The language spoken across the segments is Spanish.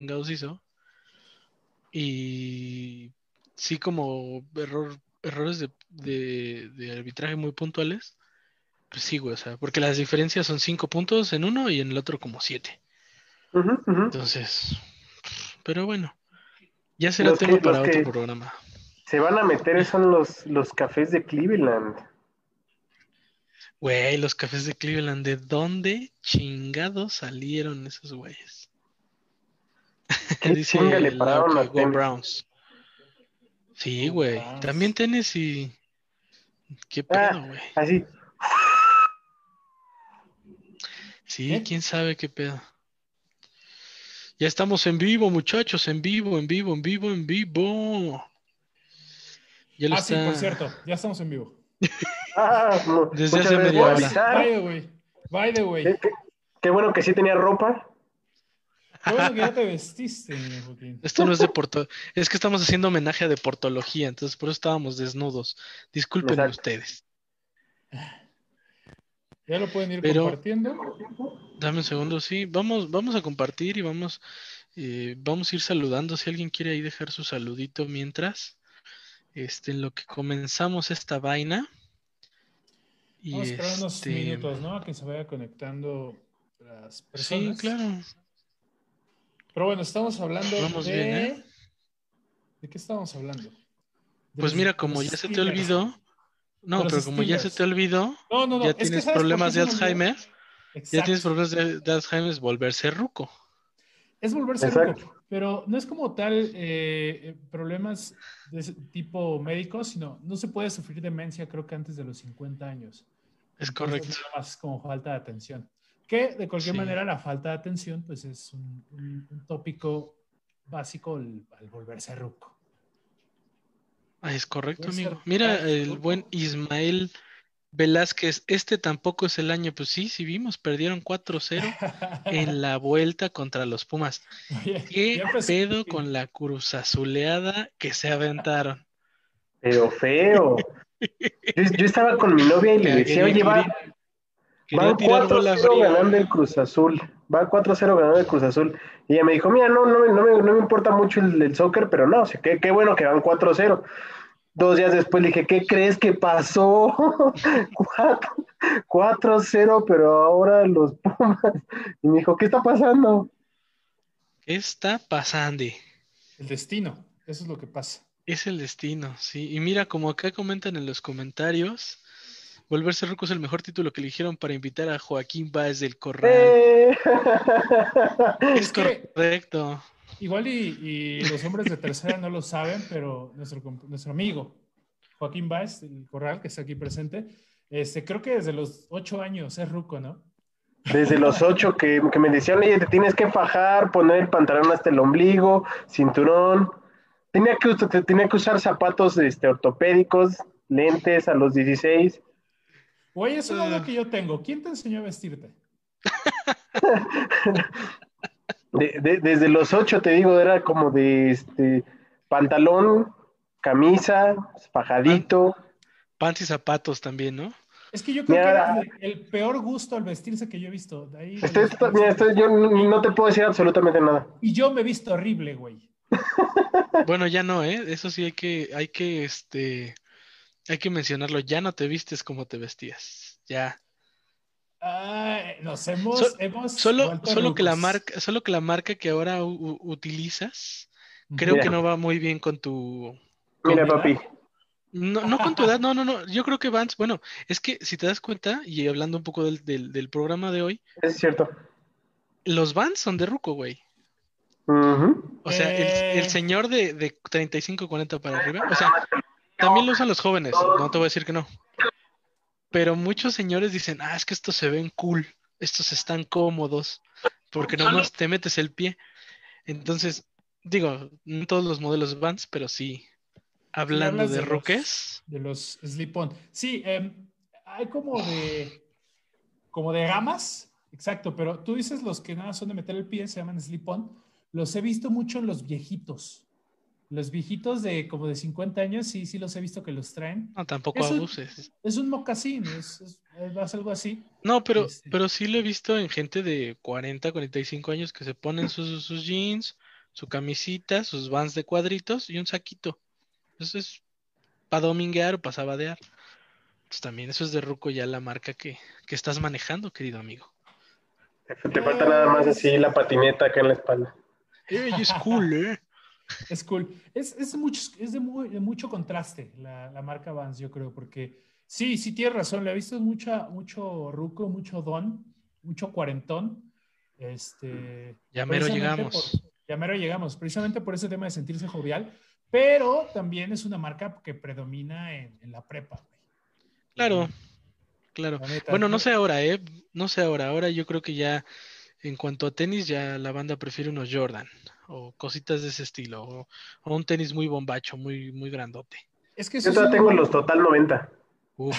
chingados hizo. Y sí, como error, errores de, de, de arbitraje muy puntuales. Pues sí, güey, o sea, porque las diferencias son cinco puntos en uno y en el otro como siete. Entonces, pero bueno, ya será Los que- tema para los otro que- programa. Se van a meter son los, los cafés de Cleveland. Güey, los cafés de Cleveland, ¿de dónde chingados salieron esos güeyes? ¿Qué Dice le pararon Tennessee? Browns. Sí, güey. También Tennessee. ¿Qué Ah. pedo, güey? Así. Sí, ¿Qué? quién sabe qué pedo. Ya estamos en vivo, muchachos, en vivo, en vivo, en vivo, en vivo. Ya lo Ah, sí, por cierto, ya estamos en vivo. Ah, Desde hace media hora. By the way, by the way. Qué, qué- qué bueno que sí tenía ropa. Bueno que ya te vestiste, mi Joaquín. Esto no es de porto, es que estamos haciendo homenaje a deportología, entonces por eso estábamos desnudos. Disculpen Exacto. ustedes. Ya lo pueden ir Pero- compartiendo. Dame un segundo, sí. Vamos, vamos a compartir y vamos, eh, vamos a ir saludando. Si alguien quiere ahí dejar su saludito mientras, este, en lo que comenzamos esta vaina. Y Vamos a esperar unos este, minutos, ¿no? A que se vaya conectando las Sí, personas. claro. Pero bueno, estamos hablando Vamos de... bien, ¿eh? ¿De qué estamos hablando? De Pues los- mira, como ya se te olvidó, no, pero como ya se te olvidó, No, no, no. ya es que tienes ¿sabes por problemas de? Alzheimer, ya tienes problemas de, de Alzheimer, es volverse ruco. Es volverse Exacto. loco, pero no es como tal eh, eh, problemas de ese tipo médicos, sino no se puede sufrir demencia creo que antes de los 50 años. Es correcto. nada más como falta de atención. Que de cualquier Sí. manera la falta de atención pues es un, un- un tópico básico al, al volverse ruco. Ah, es correcto, amigo. Mira, falso, el buen Ismael Velázquez, este tampoco es el año, pues sí, sí vimos, perdieron 4-0 en la vuelta contra los Pumas. Oye, ¿Qué pedo con la cruz azuleada que se aventaron? Pero feo. Yo, yo estaba con mi novia y le decía, oye, va, van tirar bola 4-0 fría. ganando el Cruz Azul. Va 4-0 ganando el Cruz Azul. Y ella me dijo, mira, no, no, me- no, me, no me importa mucho el, el soccer, pero no, o sea, qué, qué bueno que van 4-0. Dos días después le dije, ¿qué crees que pasó? 4-0, pero ahora los Pumas. Y me dijo, ¿qué está pasando? ¿Qué está pasando? El destino, eso es lo que pasa. Es el destino, sí. Y mira, como acá comentan en los comentarios, Volverse Ruco es el mejor título que eligieron para invitar a Joaquín Báez del Corral. ¡Eh! Es Es que- correcto. Igual y, y los hombres de tercera no lo saben, pero nuestro, nuestro amigo Joaquín Báez, el Corral, que está aquí presente, este, creo que desde los ocho años es ruco, ¿no? Desde los ocho que, que me decían, oye, te tienes que fajar, poner el pantalón hasta el ombligo, cinturón. Tenía que, tenía que usar zapatos este, ortopédicos, lentes a los 16. Oye, eso es Ah. algo que yo tengo. ¿Quién te enseñó a vestirte? De- de- desde los ocho, te digo, era como de este pantalón, camisa, fajadito. Pants y zapatos también, ¿no? Es que yo creo Mira, que era el, peor gusto al vestirse que yo he visto. De ahí, Estoy- estoy- mira, estoy- yo no no te puedo decir absolutamente nada. Y yo me he visto horrible, güey. Bueno, ya no, ¿eh? Eso sí hay que, hay que, este, hay que mencionarlo. Ya no te vistes como te vestías. Ya. Ay, nos hemos, So- hemos Solo, solo que la marca, solo que la marca que ahora u- utilizas, creo Mira. que no va muy bien con tu, Mira, ¿Con papi. no, no con tu edad, no, no, no. Yo creo que Vans, bueno, es que si te das cuenta, y hablando un poco del, del, del programa de hoy, Es cierto. los Vans son de ruco, güey. Ujú. O sea, el, Eh. el señor de, de 35, 40 para arriba, o sea, también lo usan los jóvenes, no te voy a decir que no. Pero muchos señores dicen, ah, es que estos se ven cool, estos están cómodos, porque nomás te metes el pie. Entonces, digo, no todos los modelos Vans, pero sí, hablando de de los- ruques, De los slip-on. Sí, em, hay como de, como de gamas, exacto, pero tú dices los que nada son de meter el pie, se llaman slip-on. Los he visto mucho en los viejitos. Los viejitos de como de 50 años, sí, sí los he visto que los traen. no, tampoco Eso- abuses. Es un mocasín, es, es, es algo así. No, pero, Este. pero sí lo he visto en gente de 40, 45 años que se ponen sus, sus jeans, su camisita, sus vans de cuadritos y un saquito. Eso es para dominguear o para sabadear. Entonces también eso es de Ruco ya la marca que, que estás manejando, querido amigo. Te falta nada más así la patineta acá en la espalda. Ey, es cool, ¿eh? Es cool. Es, es, mucho, es de, muy- de mucho contraste la, la marca Vans, yo creo, porque sí, sí tienes razón. Le he visto mucha, mucho ruco, mucho don, mucho cuarentón. Este, Ya mero llegamos. por- ya mero llegamos, precisamente por ese tema de sentirse jovial, pero también es una marca que predomina en, en la prepa. güey. Claro, claro. La neta, Bueno, no sé ahora, ¿eh? No sé ahora. Ahora yo creo que ya en cuanto a tenis, ya la banda prefiere unos Jordan o cositas de ese estilo o, o un tenis muy bombacho, muy, muy grandote. Es que Yo todavía un- tengo los Total 90. Uf.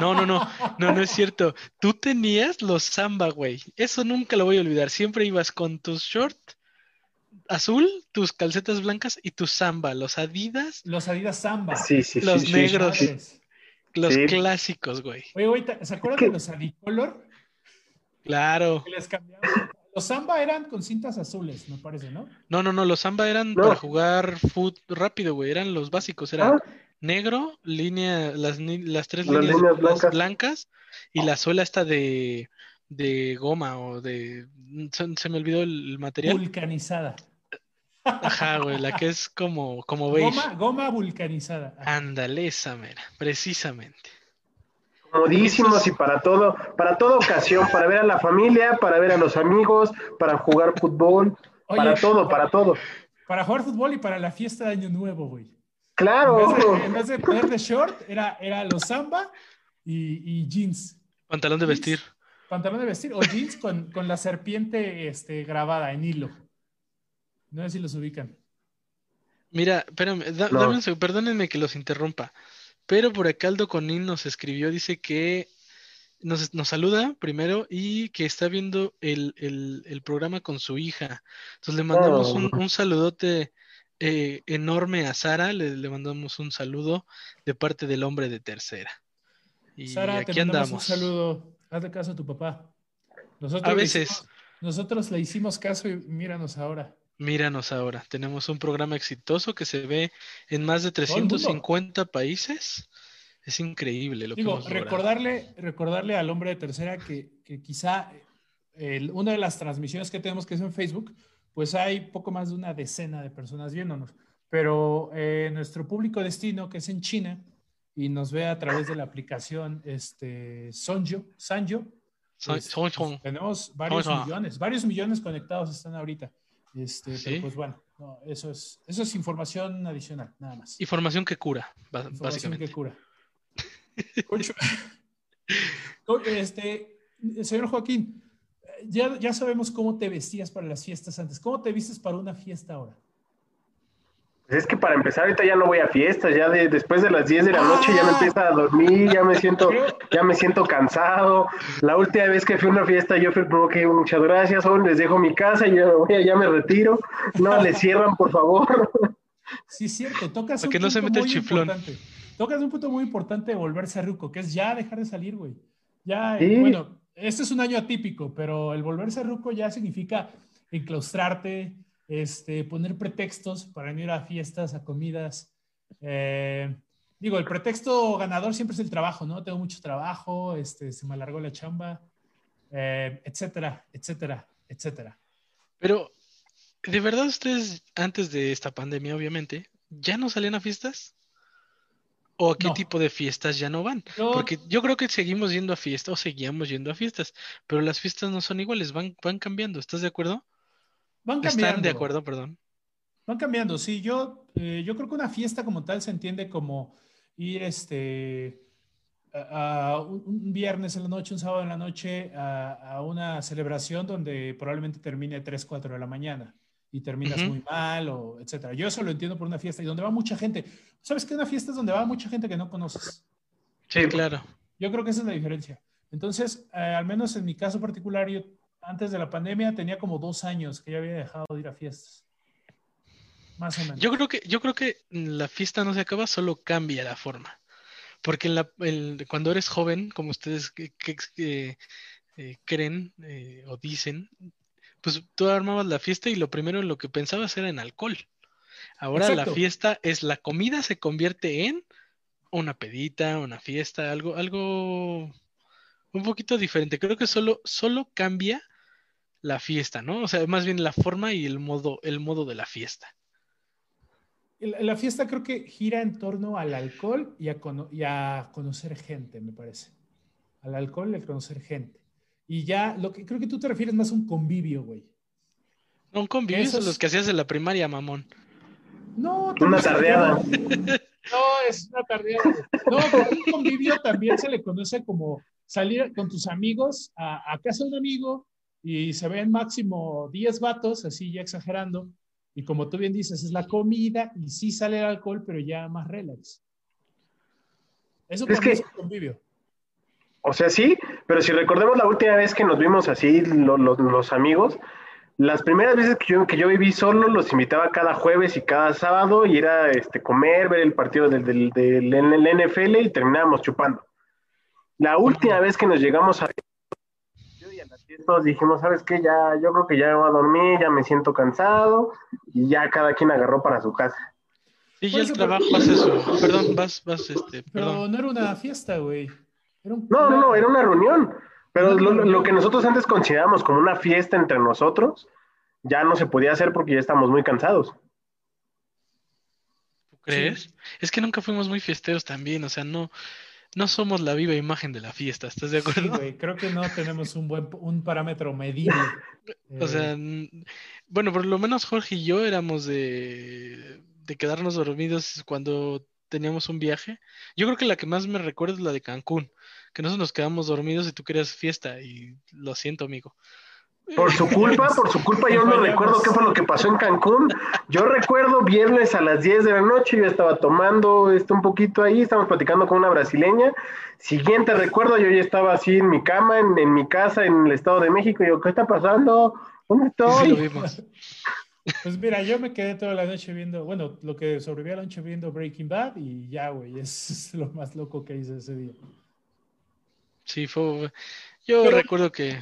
No, no, no, no, no es cierto. Tú tenías los Samba, güey. Eso nunca lo voy a olvidar. Siempre ibas con tus short azul, tus calcetas blancas y tus Samba, los Adidas, Los Adidas Samba. Sí, sí, sí. Los sí, negros. sí. Madres. los Sí. clásicos, güey. Oye, ahorita, ¿se acuerdan que- de los Adicolor? Claro. Les. Los Samba eran con cintas azules, me parece, ¿no? No, no, no, los Samba eran No. para jugar foot rápido, güey. Eran los básicos, era Ah, negro, línea, las, las tres Las líneas líneas blancas. blancas. y la suela esta de, de goma o de... Se, se me olvidó el, material. Vulcanizada. Ajá, güey, la que es como, como beige. Goma, goma vulcanizada. Ándale, esa mera, precisamente. Comodísimos y para todo, para toda ocasión, para ver a la familia, para ver a los amigos, para jugar fútbol, Oye, para todo, para todo. Para jugar fútbol y para la fiesta de Año Nuevo, güey. En Claro. vez de, en vez de poner de short, era, era los Samba y, y jeans. Pantalón de vestir. Pantalón de vestir o jeans con, con la serpiente este, grabada en hilo. No sé si los ubican. Mira, espérame, da- No. dame un segundo, perdónenme que los interrumpa, pero por acá Aldo Conín nos escribió, dice que nos, nos saluda primero y que está viendo el, el- el programa con su hija. Entonces le mandamos un, Oh. un saludote eh, enorme a Sara, le, le mandamos un saludo de parte del hombre de tercera. Y Sara, aquí te mandamos andamos. un saludo. Hazle caso a tu papá. Nosotros A le veces. hicimos- nosotros le hicimos caso y míranos ahora. Míranos ahora, tenemos un programa exitoso que se ve en más de el mundo. 350 países. Es increíble lo que Digo, hemos logrado. recordarle, recordarle al hombre de tercera que, que quizá el- una de las transmisiones que tenemos que es en Facebook, pues hay poco más de una decena de personas viéndonos. Pero eh, nuestro público destino, que es en China, y nos ve a través de la aplicación este, Sonjo, Sanjo, pues, pues, tenemos varios millones, varios millones conectados están ahorita. Este, Sí. Pero pues bueno, no, eso, es, eso es información adicional, nada más. Información que cura, Información básicamente. que cura. Este, señor Joaquín, ya, ya sabemos cómo te vestías para las fiestas antes. ¿Cómo te vistes para una fiesta ahora? Pues es que para empezar, ahorita ya no voy a fiestas, ya de, después de las 10 de la noche ya me Ah. empieza a dormir, ya me siento, ya me siento cansado. La última vez que fui a una fiesta, yo fui el primero que dijo, muchas gracias, joven, les dejo mi casa, yo ya, ya me retiro. No, le cierran, por favor. Sí, cierto, tocas un no se punto el muy chiflón. importante. Tocas un punto muy importante de volverse ruco, que es ya dejar de salir, güey. Ya, Sí. bueno, este es un año atípico, pero el volverse ruco ya significa enclaustrarte, este, poner pretextos para no ir a fiestas, a comidas. Eh, digo, el pretexto ganador siempre es el trabajo, ¿no? Tengo mucho trabajo, este, se me alargó la chamba, eh, etcétera, etcétera, etcétera. Pero, ¿de verdad ustedes, antes de esta pandemia, obviamente, ya no salían a fiestas? ¿O a qué No. tipo de fiestas ya no van? Yo- Porque yo creo que seguimos yendo a fiestas o seguíamos yendo a fiestas, pero las fiestas no son iguales, van, van cambiando. ¿Estás de acuerdo? Van cambiando. ¿Están de acuerdo? Perdón. Van cambiando, sí. Yo, eh, yo creo que una fiesta como tal se entiende como ir este, a, a un, viernes en la noche, un sábado en la noche, a, a una celebración donde probablemente termine 3, 4 de la mañana y terminas Ujú. muy mal, o etcétera. Yo eso lo entiendo por una fiesta y donde va mucha gente. ¿Sabes qué? Una fiesta es donde va mucha gente que no conoces. Sí, claro. Yo creo que esa es la diferencia. Entonces, eh, al menos en mi caso particular, yo antes de la pandemia tenía como dos años que ya había dejado de ir a fiestas. Más o menos. Yo creo que, yo creo que la fiesta no se acaba, solo cambia la forma. Porque en la- el- cuando eres joven, como ustedes que, que- que, eh, creen eh, o dicen, pues tú armabas la fiesta y lo primero en lo que pensabas era en alcohol. Ahora la fiesta es la comida se convierte en una pedita, una fiesta, algo, algo un poquito diferente. Creo que solo, solo cambia la fiesta, ¿no? O sea, más bien la forma y el modo, el modo de la fiesta. La, fiesta creo que gira en torno al alcohol y a, cono- y a conocer gente, me parece. Al alcohol y a conocer gente. Y ya, lo que creo que tú te refieres más a un convivio, güey. No, un convivio Eso son es- los que hacías en la primaria, mamón. No, Una tardeada. No, es una tardeada. No, pero un convivio también se le conoce como salir con tus amigos a, a casa de un amigo y se ven máximo 10 vatos, así ya exagerando. Y como tú bien dices, es la comida y sí sale el alcohol, pero ya más relax. Eso Es que- es un convivio. O sea, sí, pero si recordemos la última vez que nos vimos así, lo- lo- los amigos, las primeras veces que yo, que yo viví solo, los invitaba cada jueves y cada sábado y era este, comer, ver el partido del, del, del NFL y terminábamos chupando. La última vez que nos llegamos a yo y a las 10 todos dijimos, ¿sabes qué? Ya, yo creo que ya me voy a dormir, ya me siento cansado y ya cada quien agarró para su casa. Sí, ya el trabajo hace eso. Perdón, vas, vas, este, Pero no era una fiesta, güey. Un- No, no, no, era una reunión. Pero lo, lo- lo que nosotros antes considerábamos como una fiesta entre nosotros, ya no se podía hacer porque ya estamos muy cansados. ¿Tú crees? Es que nunca fuimos muy fiesteros también, o sea, no, no somos la viva imagen de la fiesta, ¿estás de Sí, acuerdo? güey, creo que no tenemos un buen un parámetro medible. O Eh, sea, n- bueno, por lo menos Jorge y yo éramos de, de quedarnos dormidos cuando teníamos un viaje. Yo creo que la que más me recuerdo es la de Cancún, que nosotros nos quedamos dormidos y tú querías fiesta, y lo siento, amigo. Por su culpa, por su culpa, yo no recuerdo qué fue lo que pasó en Cancún. Yo recuerdo viernes a las 10 de la noche, yo estaba tomando esto un poquito ahí, estábamos platicando con una brasileña. Siguiente recuerdo, yo ya estaba así en mi cama, en, en mi casa, en el Estado de México, y yo, ¿qué está pasando? ¿Dónde Sí, sí, lo estoy? vimos. Pues mira, yo me quedé toda la noche viendo, bueno, lo que sobreviví a la noche viendo Breaking Bad y ya, güey, es, es lo más loco que hice ese día. Sí, fue. Yo Pero- recuerdo que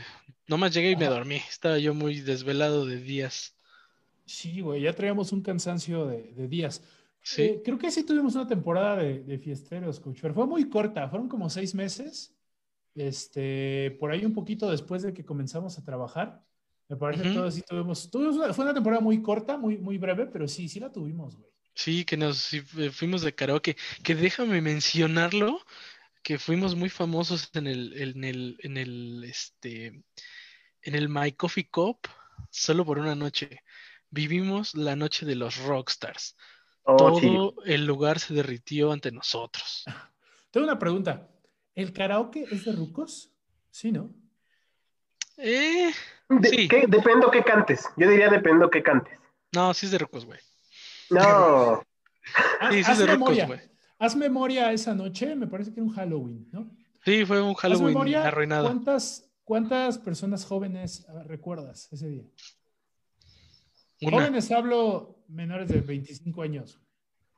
nomás llegué y me Ajá. dormí. Estaba yo muy desvelado de días. Sí, güey, ya traíamos un cansancio de, de días. Sí. Eh, creo que sí tuvimos una temporada de, de fiesteros, coach, pero fue muy corta, fueron como seis meses. Este, por ahí un poquito después de que comenzamos a trabajar. Me parece que Ujú. todos sí tuvimos, tuvimos una- fue una temporada muy corta, muy, muy breve, pero sí, sí la tuvimos, güey. Sí, que nos eh, fuimos de karaoke. Que déjame mencionarlo, que fuimos muy famosos en el, en el, en el, este, en el My Coffee Cup, solo por una noche. Vivimos la noche de los rockstars. Oh, sí. Todo el lugar se derritió ante nosotros. Tengo una pregunta. ¿El karaoke es de rucos? Sí, ¿no? Eh, De- Sí. ¿qué? Dependo que cantes. Yo diría dependo que cantes. no, sí es de rocos, güey. No. Sí, sí es de memoria. güey. Haz memoria esa noche, me parece que era un Halloween, ¿no? Sí, fue un Halloween memoria, arruinado. ¿cuántas, ¿cuántas personas jóvenes ah, recuerdas ese día? Una. Jóvenes hablo menores de 25 años.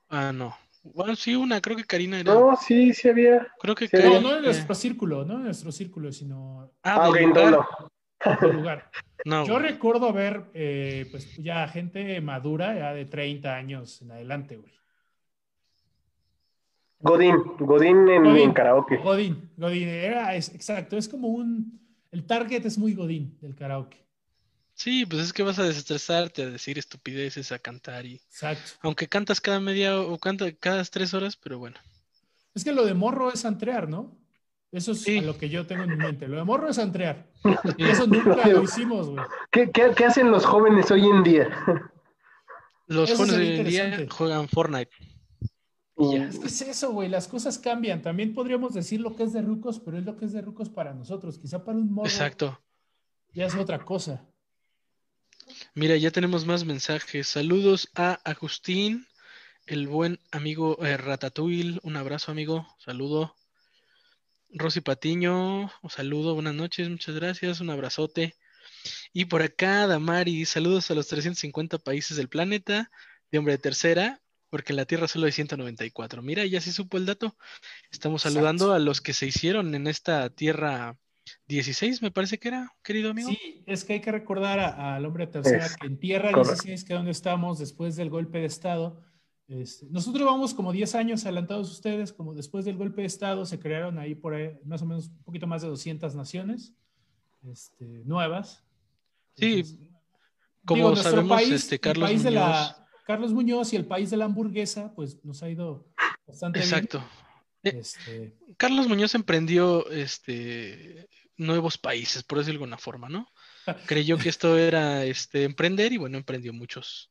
Ah, no. Bueno, sí, una. Creo que Karina era. No, sí, sí había. Creo que Sí. No, Karina- no en eh, nuestro círculo, no en nuestro círculo, sino Ah, Ah, ok, lugar. en lugar. No, Yo recuerdo ver, eh, pues ya gente madura, ya de 30 años en adelante, güey. Godín, Godín en, Godín. en karaoke. Godín, Godín, era, es, exacto, es como un, el target es muy Godín del karaoke. Sí, pues es que vas a desestresarte, a decir estupideces, a cantar y. Exacto. Aunque cantas cada media o canta cada tres horas, pero bueno. Es que lo de morro es antrear, ¿no? Eso es Sí. lo que yo tengo en mi mente. Lo de morro es antrear. Y eso nunca lo hicimos, güey. ¿Qué, qué, qué hacen los jóvenes hoy en día? Los Eso jóvenes hoy en día juegan Fortnite. Y ya. Es que es eso, güey. Las cosas cambian. También podríamos decir lo que es de rucos, pero es lo que es de rucos para nosotros. Quizá para un morro Exacto. ya es otra cosa. Mira, ya tenemos más mensajes. Saludos a Agustín, el buen amigo eh, Ratatouille. Un abrazo, amigo. Saludo. Rosy Patiño, un saludo, buenas noches, muchas gracias, un abrazote. Y por acá, Damari, saludos a los 350 países del planeta, de hombre de tercera, porque en la Tierra solo hay 194. Mira, ya se supo el dato. Estamos Exacto. saludando a los que se hicieron en esta Tierra XVI, me parece que era, querido amigo. Sí, es que hay que recordar al hombre tercera Es que en Tierra correcto. 16, que es donde estamos después del golpe de Estado, este, nosotros vamos como 10 años adelantados ustedes, como después del golpe de Estado se crearon ahí por ahí más o menos un poquito más de 200 naciones este, nuevas. Sí, Entonces, como nuestro sabemos, país, este, el Carlos de la- Muñoz- Carlos Muñoz y el país de la hamburguesa, pues nos ha ido bastante Exacto. Eh, bien. Este, Carlos Muñoz emprendió este nuevos países, por decirlo de alguna forma, ¿no? Creyó que esto era este emprender y bueno, emprendió muchos,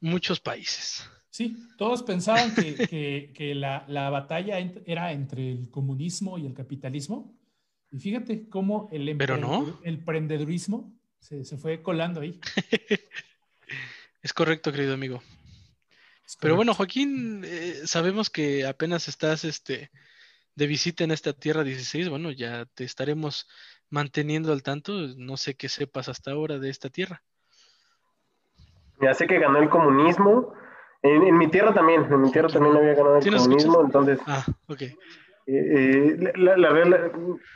muchos países. Sí, todos pensaban que, que- que la, la batalla era entre el comunismo y el capitalismo. Y fíjate cómo el, Pero no. emprendedor- el emprendedurismo se, se fue colando ahí. Es correcto, querido amigo. Es Pero bueno. Joaquín, eh, sabemos que apenas estás este, de visita en esta Tierra 16. Bueno, ya te estaremos manteniendo al tanto. No sé qué sepas hasta ahora de esta Tierra. Ya sé que ganó el comunismo. En, en mi tierra también, en mi tierra también había ganado el ¿Sí nos comunismo, escuchas? entonces Ah, ok. eh, eh, la, la regla-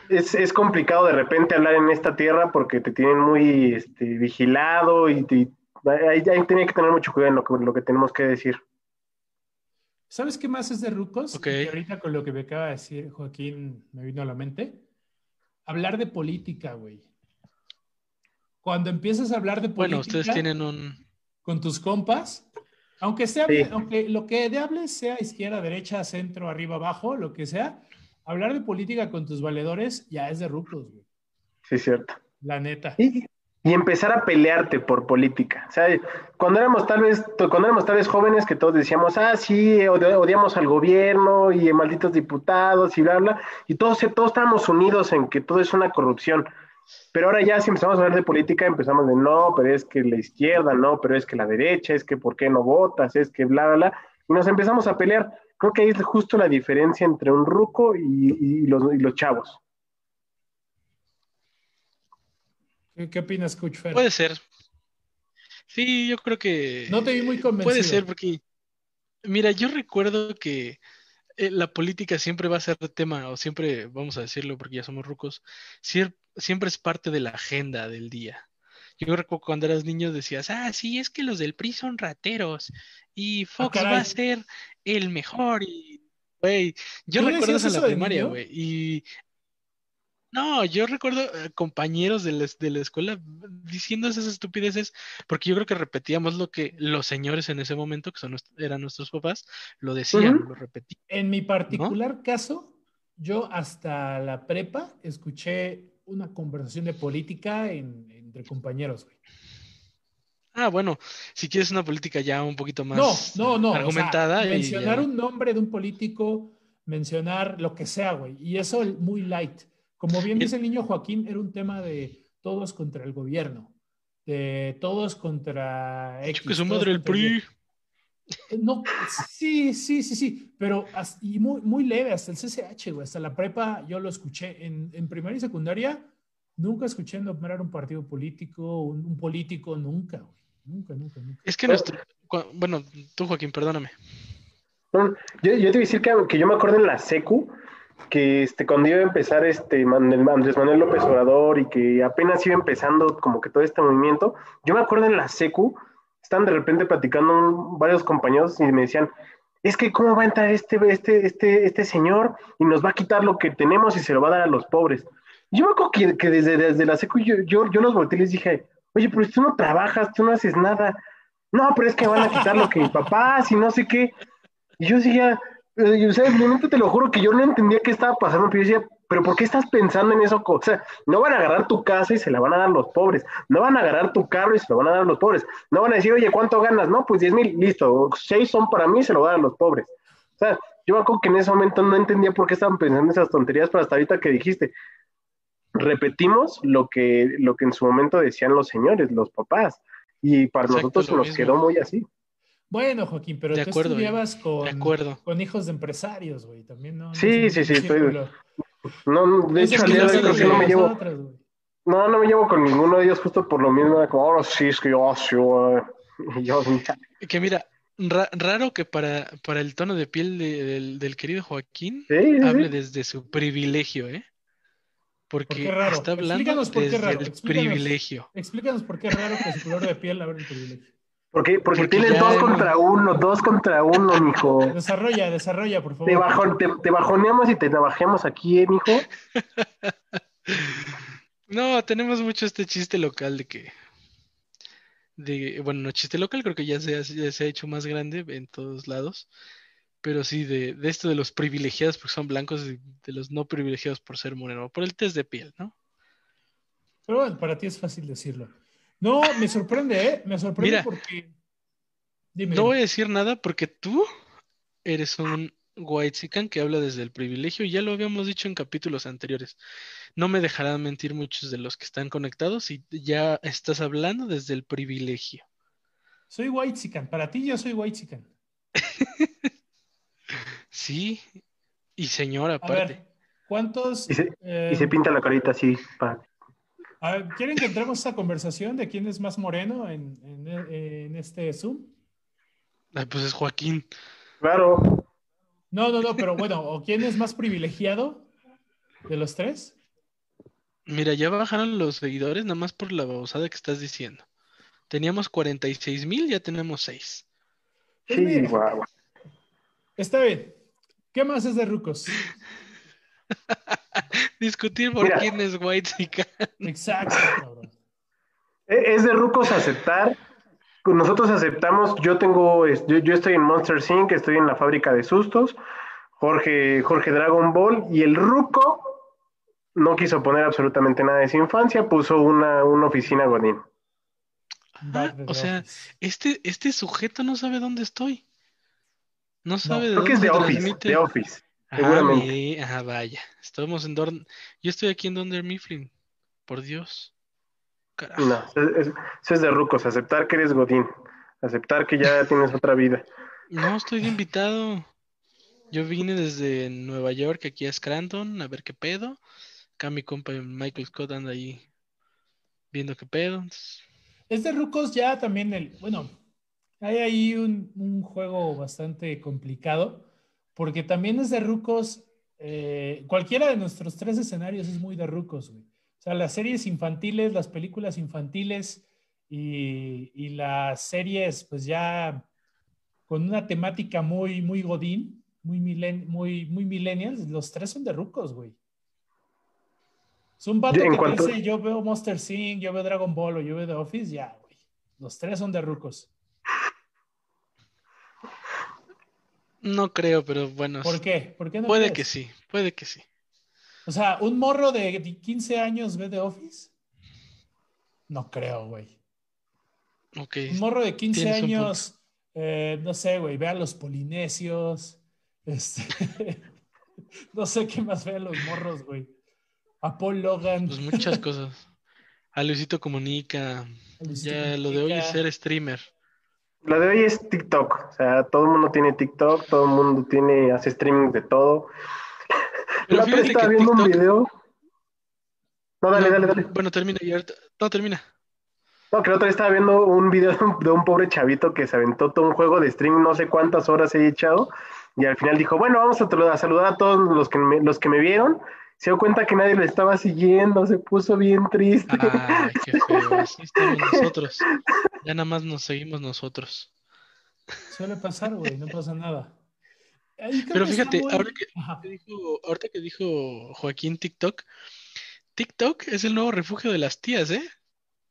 es, es complicado de repente hablar en esta tierra porque te tienen muy este, vigilado y te- ahí, ahí tenía que tener mucho cuidado en lo que, lo que tenemos que decir. ¿Sabes qué más es de rucos? Ok. Que ahorita con lo que me acaba de decir Joaquín me vino a la mente. Hablar de política, güey. Cuando empiezas a hablar de política Bueno, ustedes tienen un... con tus compas, aunque sea, Sí. aunque lo que de hables sea izquierda, derecha, centro, arriba, abajo, lo que sea, hablar de política con tus valedores ya es de rucos, güey. Sí, cierto. La neta. Y, y empezar a pelearte por política. O sea, cuando éramos tal vez, cuando éramos tal vez jóvenes que todos decíamos, ah, sí, odi- odiamos al gobierno y malditos diputados y bla, bla, y todos, todos estábamos unidos en que todo es una corrupción. Pero ahora ya si empezamos a hablar de política, empezamos de no, pero es que la izquierda, no, pero es que la derecha, es que por qué no votas, es que bla, bla, bla, y nos empezamos a pelear. Creo que ahí es justo la diferencia entre un ruco y, y los, y los chavos. ¿Qué, opinas, Coach Fer? Puede ser. Sí, yo creo que... No te vi muy convencido. Puede ser porque... Mira, yo recuerdo que eh, la política siempre va a ser tema, o siempre, vamos a decirlo porque ya somos rucos, siempre es parte de la agenda del día. Yo recuerdo cuando eras niño decías, ah, sí, es que los del PRI son rateros y Fox va Ah, a ser el mejor y, güey, yo ¿Tú recuerdo eso en eso la primaria, güey, y no, yo recuerdo eh, compañeros de la, de la escuela diciendo esas estupideces, porque yo creo que repetíamos lo que los señores en ese momento, que son, eran nuestros papás, lo decían, lo repetían. En mi particular caso, yo hasta la prepa escuché una conversación de política en- entre compañeros, güey. Ah, bueno, si quieres una política ya un poquito No, más no, no. o sea, argumentada. y mencionar ya- un nombre de un político, mencionar lo que sea, güey. Y eso muy light. Como bien dice el niño Joaquín, era un tema de todos contra el gobierno, de todos contra X. que su madre el. PRI. Eh, No, sí, sí, sí, sí, pero y muy, muy leve, hasta el CCH, güey, hasta la prepa yo lo escuché. En, en primaria y secundaria nunca escuché nombrar un partido político, un, un político, nunca, güey. Nunca, nunca, nunca. Es que nuestro. Bueno, tú, Joaquín, perdóname. No, Yo, yo te voy a decir que, que yo me acuerdo en la secu que este, cuando iba a empezar este Andrés Manuel López Obrador y que apenas iba empezando como que todo este movimiento, yo me acuerdo en la secu, están de repente platicando varios compañeros y me decían, es que cómo va a entrar este, este, este, este señor y nos va a quitar lo que tenemos y se lo va a dar a los pobres. Yo me acuerdo que, que desde, desde la secu yo, yo, yo los volteé y les dije, oye, pero tú no trabajas, tú no haces nada. No, pero es que van a quitar lo que mis papás y no sé qué. Y yo decía, eh, o sea, momento te lo juro que yo no entendía qué estaba pasando, pero yo decía, pero ¿por qué estás pensando en eso? O sea, no van a agarrar tu casa y se la van a dar los pobres, no van a agarrar tu carro y se lo van a dar los pobres, no van a decir, oye, ¿cuánto ganas? No, pues 10 mil, listo, seis son para mí, se lo van a dar los pobres. O sea, yo me acuerdo que en ese momento no entendía por qué estaban pensando esas tonterías, pero hasta ahorita que dijiste, repetimos lo que, lo que en su momento decían los señores, los papás, y para Exacto, nosotros nos mismo. quedó muy así. Bueno, Joaquín, pero De tú acuerdo, estudiabas con, De acuerdo. con hijos de empresarios, güey, también, ¿no? No Sí, es sí, sí, estoy- círculo. No, no, de hecho, al día no de hoy creo que no me llevo, no, no me llevo con ninguno de ellos justo por lo mismo, como, ahora sí, es que yo, sí, güey". y yo, Que mira, ra- raro que para, para el tono de piel de- del, del querido Joaquín sí, sí, hable sí. desde su privilegio, ¿eh? Porque raro? está hablando por qué desde raro, el explícanos. privilegio. Explícanos por qué es raro que su color de piel abra el privilegio. Porque, porque, Porque tienes dos contra uno, dos contra uno, mijo. Desarrolla, desarrolla, por favor. Te, bajon- te, te bajoneamos y te navajeamos aquí, ¿eh, mijo? No, tenemos mucho este chiste local de que, de, bueno, no chiste local, creo que ya se, ha- ya se ha hecho más grande en todos lados, pero sí de, de esto de los privilegiados porque son blancos y de los no privilegiados por ser moreno, por el test de piel, ¿no? Pero bueno, para ti es fácil decirlo. No, me sorprende, ¿eh? Me sorprende Mira. porque. Dime. No voy a decir nada porque tú eres un whitezican que habla desde el privilegio y ya lo habíamos dicho en capítulos anteriores. No me dejarán mentir muchos de los que están conectados y ya estás hablando desde el privilegio. Soy white Para ti, yo soy white Sí, y señora A aparte. ver, ¿cuántos. Y se, eh, y se pinta la carita así. pa. A ver, ¿Quieren que entremos a esta conversación de quién es más moreno en, en- en este Zoom? Ay, pues es Joaquín. Claro. No, no, no, pero bueno, ¿o quién es más privilegiado de los tres? Mira, ya bajaron los seguidores nada más por la babosada que estás diciendo. Teníamos 46 mil, ya tenemos 6. Pues Sí, guau. Está bien. ¿Qué más es de Rucos? Discutir por Mira. quién es white Exacto, cabrón. E- Es de rucos aceptar. Nosotros aceptamos. Yo tengo, es- yo, yo estoy en Monster Inc., estoy en la fábrica de sustos. Jorge, Jorge Dragon Ball y el ruco no quiso poner absolutamente nada de su infancia, puso una, una oficina Godín. De o sea. Este, este sujeto no sabe dónde estoy. No sabe de Creo que es dónde de Office, de Office. Ah, seguramente. mi- ah, vaya. Estamos en Dorn. Yo estoy aquí en Donder Mifflin. Por Dios. Carajo. No, es- es- eso es de rucos, aceptar que eres Godín, aceptar que ya tienes otra vida. No, estoy de invitado. Yo vine desde Nueva York aquí a Scranton a ver qué pedo. Acá mi compa Michael Scott anda ahí viendo qué pedo. Es de Rucos ya también el. Bueno, hay ahí un, un juego bastante complicado, porque también es de Rucos. eh, cualquiera de nuestros tres escenarios es muy de Rucos, güey. O sea, las series infantiles, las películas infantiles y, y las series, pues ya con una temática muy, muy godín, muy, milen, muy, muy millennials, los tres son de Rucos, güey. Es un vato que cuanto- dice, yo veo Monster Inc., yo veo Dragon Ball o yo veo The Office, ya, güey. Los tres son de rucos. No creo, pero bueno. ¿Por qué? ¿Por qué no Puede crees? que sí, puede que sí. O sea, ¿un morro de 15 años ve The Office? No creo, güey. Ok. Un morro de 15 Tienes un años, eh, no sé, güey, ve a los polinesios. Este, no sé qué más ve a los morros, güey. A Paul Logan. Pues muchas cosas. A Luisito Comunica. a Luisito Ya lo de hoy es Comunica. ser streamer. Lo de hoy es TikTok, o sea, todo el mundo tiene TikTok, todo el mundo tiene, hace streaming de todo. Pero La otra estaba viendo un video. No, dale, No, dale, dale. Bueno, termina No, termina. No, que la otra vez estaba viendo un video de un, pobre chavito que se aventó todo un juego de stream, no sé cuántas horas he echado, y al final dijo, bueno, vamos a saludar a todos los que me, los que me vieron. Se dio cuenta que nadie lo estaba siguiendo, se puso bien triste. Ay, qué feo. Así estamos nosotros. Ya nada más nos seguimos nosotros. Suele pasar, güey, no pasa nada. Pero fíjate, muy- ahora que dijo, ahorita que dijo Joaquín TikTok, TikTok es el nuevo refugio de las tías, ¿eh?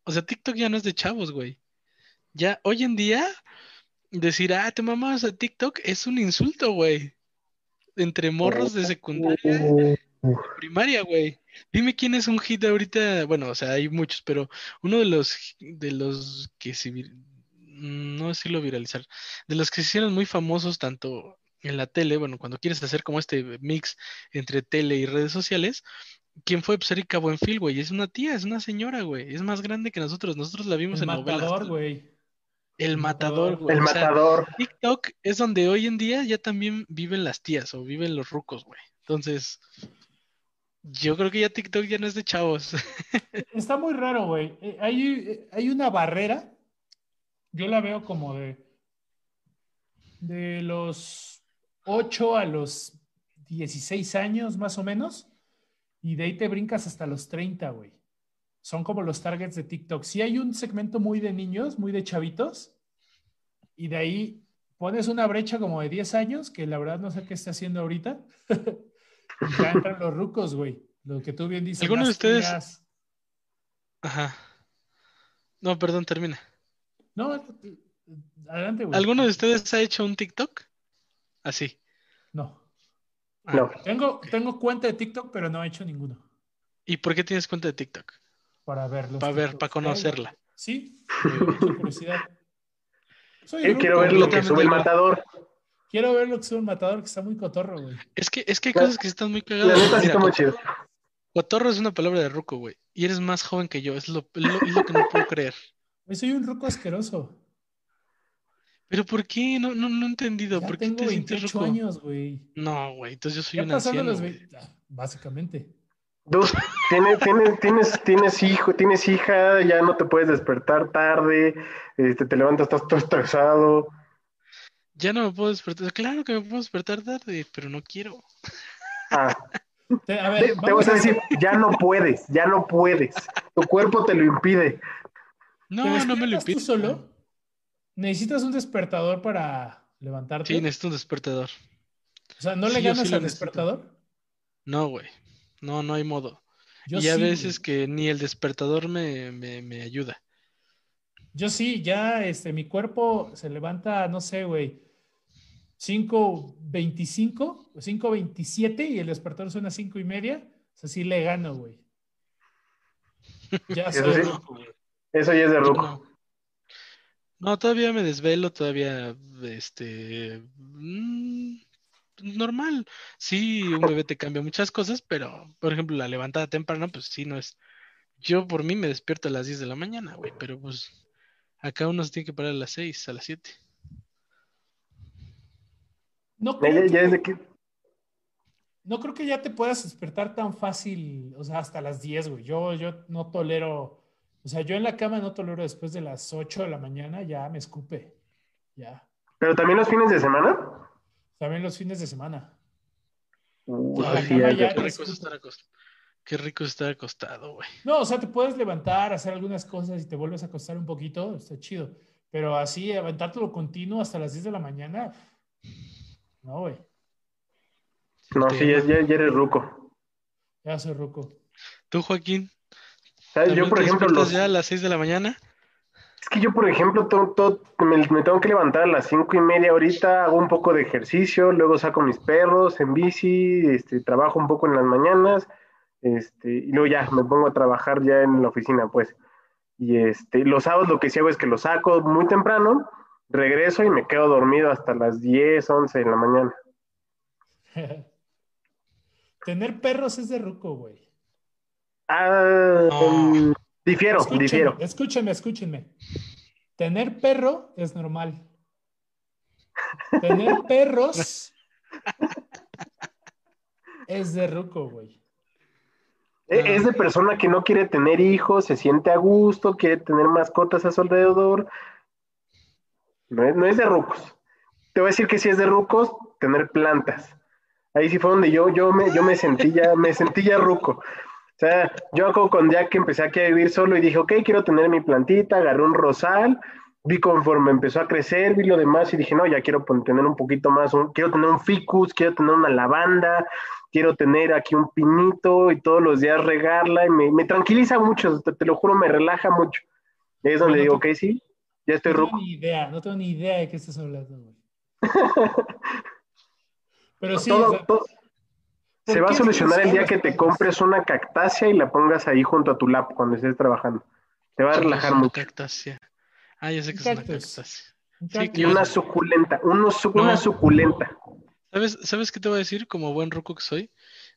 O sea, TikTok ya no es de chavos, güey. Ya hoy en día decir, ah, te mamas a TikTok es un insulto, güey. Entre morros de secundaria, primaria, güey. Dime quién es un hit ahorita, bueno, o sea, hay muchos, pero uno de los de los que se vir- mm, no decirlo viralizar, de los que se hicieron muy famosos tanto en la tele, bueno, cuando quieres hacer como este mix entre tele y redes sociales, ¿quién fue? Pues Erika Buenfil, güey, es una tía, es una señora, güey, es más grande que nosotros, nosotros la vimos El en novelas. matador, güey. El matador, güey. El o sea, matador. TikTok es donde hoy en día ya también viven las tías o viven los rucos, güey. Entonces, yo creo que ya TikTok ya no es de chavos. Está muy raro, güey. Eh, Hay, eh, hay una barrera. Yo la veo como de. De los 8 a los 16 años, más o menos. y de ahí te brincas hasta los 30, güey. Son como los targets de TikTok. Sí hay un segmento muy de niños, muy de chavitos, y de ahí pones una brecha como de 10 años, que la verdad no sé qué está haciendo ahorita, ya entran los rucos, güey. Lo que tú bien dices. ¿Alguno de ustedes- tías. Ajá. No, perdón, termina. No, adelante, güey. ¿Alguno de ustedes ha hecho un TikTok? Así. No. Ah, No. Tengo, tengo cuenta de TikTok, pero no he hecho ninguno. ¿Y por qué tienes cuenta de TikTok? Para verlos. Para ver, para conocerla. Sí, mucha curiosidad. Soy Eh, ruco, quiero ver lo que sube el igual. matador. Quiero ver lo que sube un matador que está muy cotorro, güey. Es que, es que hay La- cosas que están muy La cagadas. neta sí está muy chido. cotorro es una palabra de ruco, güey. Y eres más joven que yo. Es lo, es lo, es lo que no puedo creer. Soy un ruco asqueroso. ¿Pero por qué? No, no, no he entendido. Ya ¿Por qué tengo te sientes 28 ruco? años, güey. No, güey. Entonces yo soy Ya un anciano. los güey. 20. ah, Básicamente. Dude, tienes, tienes, tienes, tienes hijo, tienes hija, ya no te puedes despertar tarde, este, te levantas, estás todo estresado. Ya no me puedo despertar. Claro que me puedo despertar tarde, pero no quiero. Ah, Te- a ver, te voy a a decir, ya no puedes, ya no puedes. Tu cuerpo te lo impide. No, ¿Te no me lo despiertas tú impide. solo? ¿Necesitas un despertador para levantarte? Sí, necesito un despertador. O sea, ¿no le Sí, ganas sí al necesito. despertador? No, güey. No, no hay modo. Yo y a sí, veces güey. que ni el despertador me, me, me ayuda. Yo sí, ya este, mi cuerpo se levanta, no sé, güey, 5.25 o 5.27 y el despertador suena 5 y media. O sea, sí le gano, güey. Ya Eso sí. ruco, güey. Eso ya es de ruco. No. No, todavía me desvelo, todavía, este, mm, normal. Sí, un bebé te cambia muchas cosas, pero, por ejemplo, la levantada temprana, pues sí, no es. Yo por mí me despierto a las 10 de la mañana, güey, pero pues acá uno se tiene que parar a las 6, a las 7. No creo, ya- ya que, no creo que ya te puedas despertar tan fácil, o sea, hasta las 10, güey. Yo, yo no tolero, o sea, yo en la cama no tolero después de las 8 de la mañana, ya me escupe. Ya. pero también los fines de semana. También los fines de semana. Sí, ya ya- Qué rico es estar acostado. Qué rico es estar acostado, güey. No, o sea, te puedes levantar, hacer algunas cosas y te vuelves a acostar un poquito, está chido. Pero así, aventártelo continuo hasta las 10 de la mañana, no, güey, No, sí, ya, ya- ya eres ruco. ya soy ruco. ¿Tú, Joaquín? ¿Sabes? ¿También Yo, por te ejemplo, los, ya a las 6 de la mañana? Es que yo, por ejemplo, to- to- me, me tengo que levantar a las cinco y media ahorita, hago un poco de ejercicio, luego saco mis perros en bici, este, trabajo un poco en las mañanas, este, y luego ya me pongo a trabajar ya en la oficina, pues. Y este, los sábados lo que sí hago es que los saco muy temprano, regreso y me quedo dormido hasta las 10, 11 de la mañana. Tener perros es de ruco, güey. Ah, mm, difiero, Escúchenme, difiero. escúchenme, escúchenme. Tener perro es normal. Tener perros es de ruco, güey. E- Es de persona que no quiere tener hijos, se siente a gusto, quiere tener mascotas a su alrededor. No es, no es de rucos. Te voy a decir que sí es de rucos tener plantas. Ahí sí fue donde yo, yo, me, yo me sentí ya, me sentí ya ruco. O sea, yo con ya que empecé aquí a vivir solo y dije, ok, quiero tener mi plantita, agarré un rosal, vi conforme empezó a crecer, vi lo demás y dije, no, ya quiero tener un poquito más, un- quiero tener un ficus, quiero tener una lavanda, quiero tener aquí un pinito y todos los días regarla y me, me tranquiliza mucho, te, te lo juro, me relaja mucho. Y es donde digo, ok, sí, ya estoy No tengo ni idea, no tengo ni idea de qué estás hablando, güey. Pero sí, Todo- o sea, todo- ¿por se va a solucionar el día que te compres una cactácea y la pongas ahí junto a tu lap cuando estés trabajando. Te va a ¿Qué es relajar una mucho. cactácea? Ah, ya sé que es una cactácea. Sí. Y una suculenta, uno una No. suculenta. ¿Sabes, ¿Sabes qué te voy a decir? Como buen ruco que soy,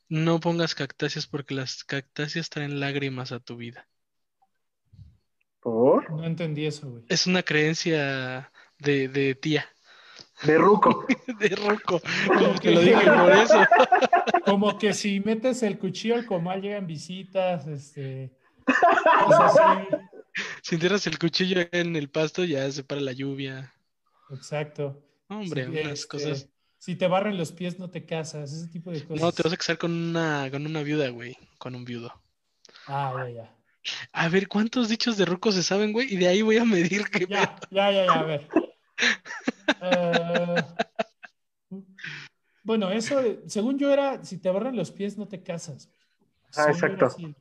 no pongas cactáceas porque las cactáceas traen lágrimas a tu vida. ¿Por? No entendí eso, güey. Es una creencia de, de tía, De ruco. de ruco. Como que lo dije por eso. Como que si metes el cuchillo al comal llegan visitas, este. cosas así. Si entierras el cuchillo en el pasto, ya se para la lluvia. Exacto. Hombre, Sí, unas este, cosas. Si te barren los pies, no te casas, ese tipo de cosas. No, te vas a casar con una, con una viuda, güey. Con un viudo. Ah, ya, ya. A ver, ¿cuántos dichos de ruco se saben, güey? Y de ahí voy a medir que. Ya, ya, ya, ya, a ver. Eh, bueno, eso, según yo era, si te barran los pies, no te casas. Ah, Según yo era exacto. así.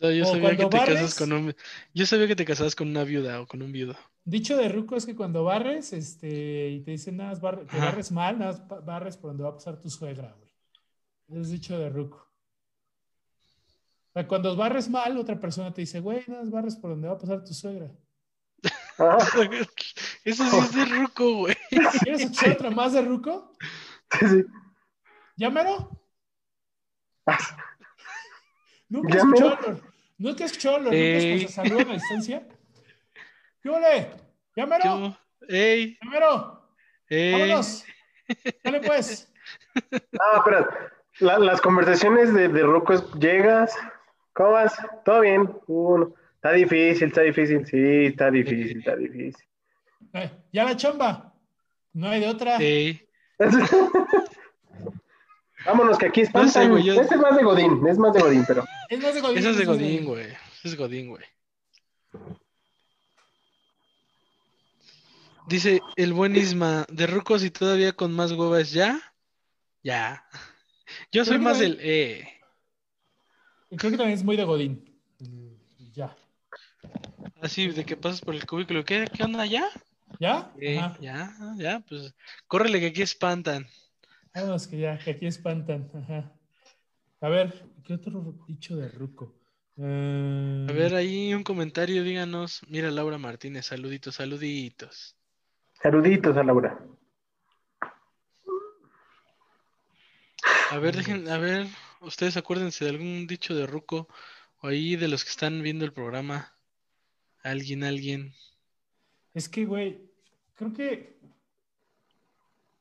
No, yo O sabía que cuando te barres- casas con un. Yo sabía que te casabas con una viuda o con un viudo. Dicho de ruco es que cuando barres, este, y te dicen nada, más Ajá. barres mal, nada más pa- barres por donde va a pasar tu suegra, güey. Es dicho de ruco. O sea, cuando barres mal, otra persona te dice, güey, más barres por donde va a pasar tu suegra. Eso sí es de ruco, güey. ¿Quieres escuchar otra más de ruco? sí, sí. ¿Llámero? Nunca he ¿Ya mero? escuchado, los- nunca he escuchado rucos cuando se saludan a distancia. ¿Qué ole? ¿Llámero? Yo, ¡Ey! ¿Llámero? ¡Ey! Vámonos. Dale pues. Ah, pero la- las conversaciones de, de rucos, llegas, ¿cómo vas? ¿Todo bien? Uno. Está difícil, está difícil. Sí, está difícil, está difícil. Eh, ya la chamba. No hay de otra. ¡Ey! Vámonos, que aquí No sé, espantan. güey, yo- Este es más de Godín, es más de Godín, pero. Es más de Godín. Eso es de Godín, güey. Eso es Godín, güey. Dice el buen Isma, de rucos y todavía con más huevas ya. Ya. Yo soy que más del eh. Creo que también es muy de Godín. Y Ya. Así de que pasas por el cubículo. ¿Qué, qué onda ya? ¿Ya? Eh, ya, ya, pues córrele que aquí espantan. Vámonos que ya, que aquí espantan. Ajá. A ver, ¿qué otro dicho de Ruco? Eh, A ver, ahí un comentario, díganos. Mira, Laura Martínez, saluditos, saluditos. Saluditos a Laura. A ver, dejen, a ver, ustedes acuérdense de algún dicho de Ruco o ahí de los que están viendo el programa. Alguien, alguien. Es que, güey, creo que.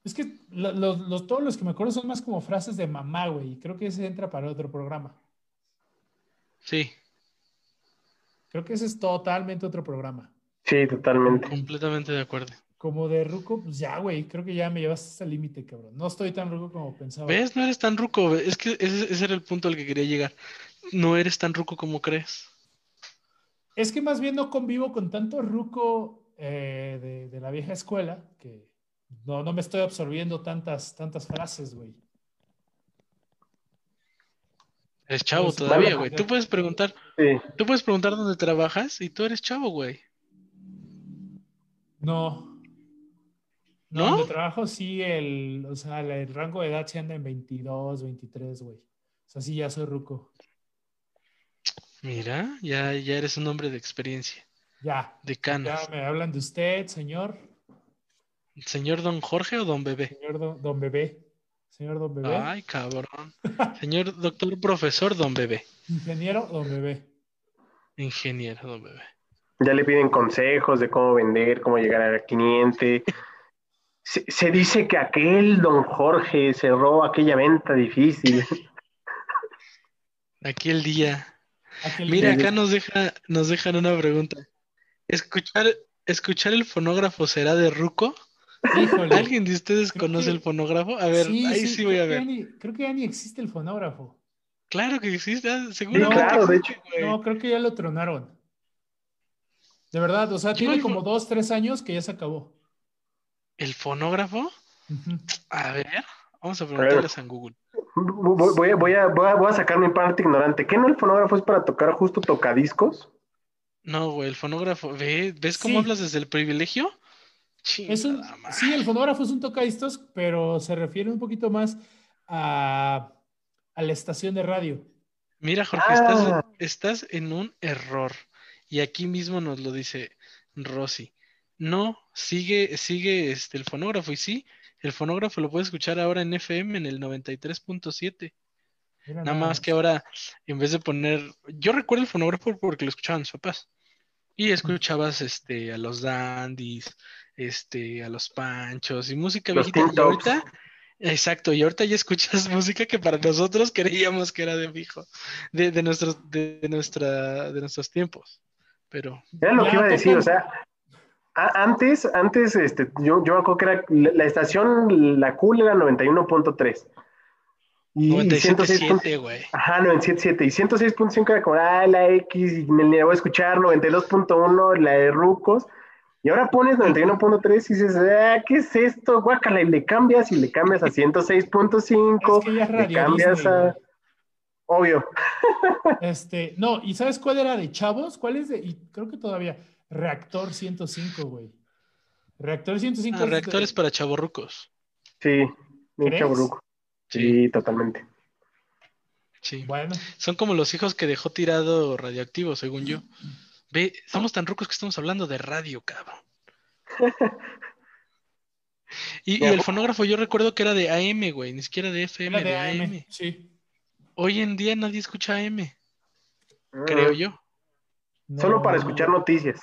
Es que lo- los, los- todos los que me acuerdo son más como frases de mamá, güey. y Creo que ese entra para otro programa. Sí, Creo que ese es totalmente otro programa. Sí, totalmente. completamente de acuerdo. Como de Ruco, pues ya, güey. Creo que ya me llevaste hasta el límite, cabrón. No estoy tan Ruco como pensaba. ¿Ves? No eres tan ruco. Es que ese, ese era el punto al que quería llegar. No eres tan ruco como crees. Es que más bien no convivo con tanto ruco eh, de, de la vieja escuela que no, no me estoy absorbiendo tantas, tantas frases, güey. Eres chavo Pues, todavía, güey. Tú puedes preguntar, Sí. tú puedes preguntar dónde trabajas y tú eres chavo, güey. No. No, ¿No? donde trabajo sí, el, o sea, el, el rango de edad se anda en 22, 23, güey. O sea, sí, ya soy ruco. Mira, ya, ya eres un hombre de experiencia, Ya. de Ya canas. me hablan de usted, señor. ¿Señor Don Jorge o Don Bebé? Señor don, don Bebé. Señor Don Bebé. Ay, cabrón. Señor doctor profesor Don Bebé. Ingeniero Don Bebé. Ingeniero Don Bebé. Ya le piden consejos de cómo vender, cómo llegar al cliente. Se, se dice que aquel don Jorge cerró aquella venta difícil. Aquí el día. Aquel Mira, acá nos deja, nos dejan una pregunta. ¿Escuchar, escuchar el fonógrafo será de ruco? Híjole. ¿Alguien de ustedes Creo conoce que- el fonógrafo? A ver, Sí, ahí sí, voy a que ver. ni- creo que ya ni existe el fonógrafo. Claro que existe, ah, seguro. Sí, claro, de hecho. No, creo que ya lo tronaron. De verdad, o sea, tiene como dos, tres años que ya se acabó. ¿El fonógrafo? A ver, vamos a preguntarles a Google. Voy, voy a, voy, a, voy a- voy a sacar mi parte ignorante. ¿Qué no el fonógrafo es para tocar justo tocadiscos? No, güey, el fonógrafo. ¿Ve- ¿Ves cómo Sí. hablas desde el privilegio? Es un, sí, el fonógrafo es un tocadiscos, pero se refiere un poquito más a, a la estación de radio. Mira, Jorge, Ah. estás, estás en un error. Y aquí mismo nos lo dice Rosy. No, sigue, sigue este, el fonógrafo. Y sí, el fonógrafo lo puedes escuchar ahora en FM en el 93.7. Mira Nada más que ahora, en vez de poner. Yo recuerdo el fonógrafo porque lo escuchaban mis papás. Y escuchabas este, a los dandies, este, a los panchos y música Los viejita. Y ahorita, exacto, y ahorita ya escuchas música que para nosotros creíamos que era de fijo, de, de nuestros, de, de nuestra, de nuestros tiempos. Pero Era lo que iba a decir, o sea, antes, antes, este, yo, yo me acuerdo que era la, la estación, la cool era 91.3. Y, y 106. 97.7, güey. Ajá, 97.7. Y 106.5 era como, ah, la X, y me la voy a escuchar, 92.1, la de Rucos. Y ahora pones 91.3 y dices, ah, ¿qué es esto? Guácala, y le cambias y le cambias a 106.5, Es que le cambias Disney, a... güey. Obvio. Este, no, ¿y sabes cuál era de chavos? ¿Cuál es de? Y creo que todavía. Reactor 105, güey. Reactor 105. Ah, es de- reactores para chavorrucos. Sí, bien ¿Crees? chavorruco. Sí, totalmente. Sí. Bueno, Son como los hijos que dejó tirado radioactivo, según yo. Ve, somos tan rucos que estamos hablando de radio, cabrón. Y, el fonógrafo yo recuerdo que era de AM, güey, ni siquiera de FM, era de, de AM. AM. Sí. Hoy en día nadie escucha AM, creo Ah, yo. Solo para escuchar noticias.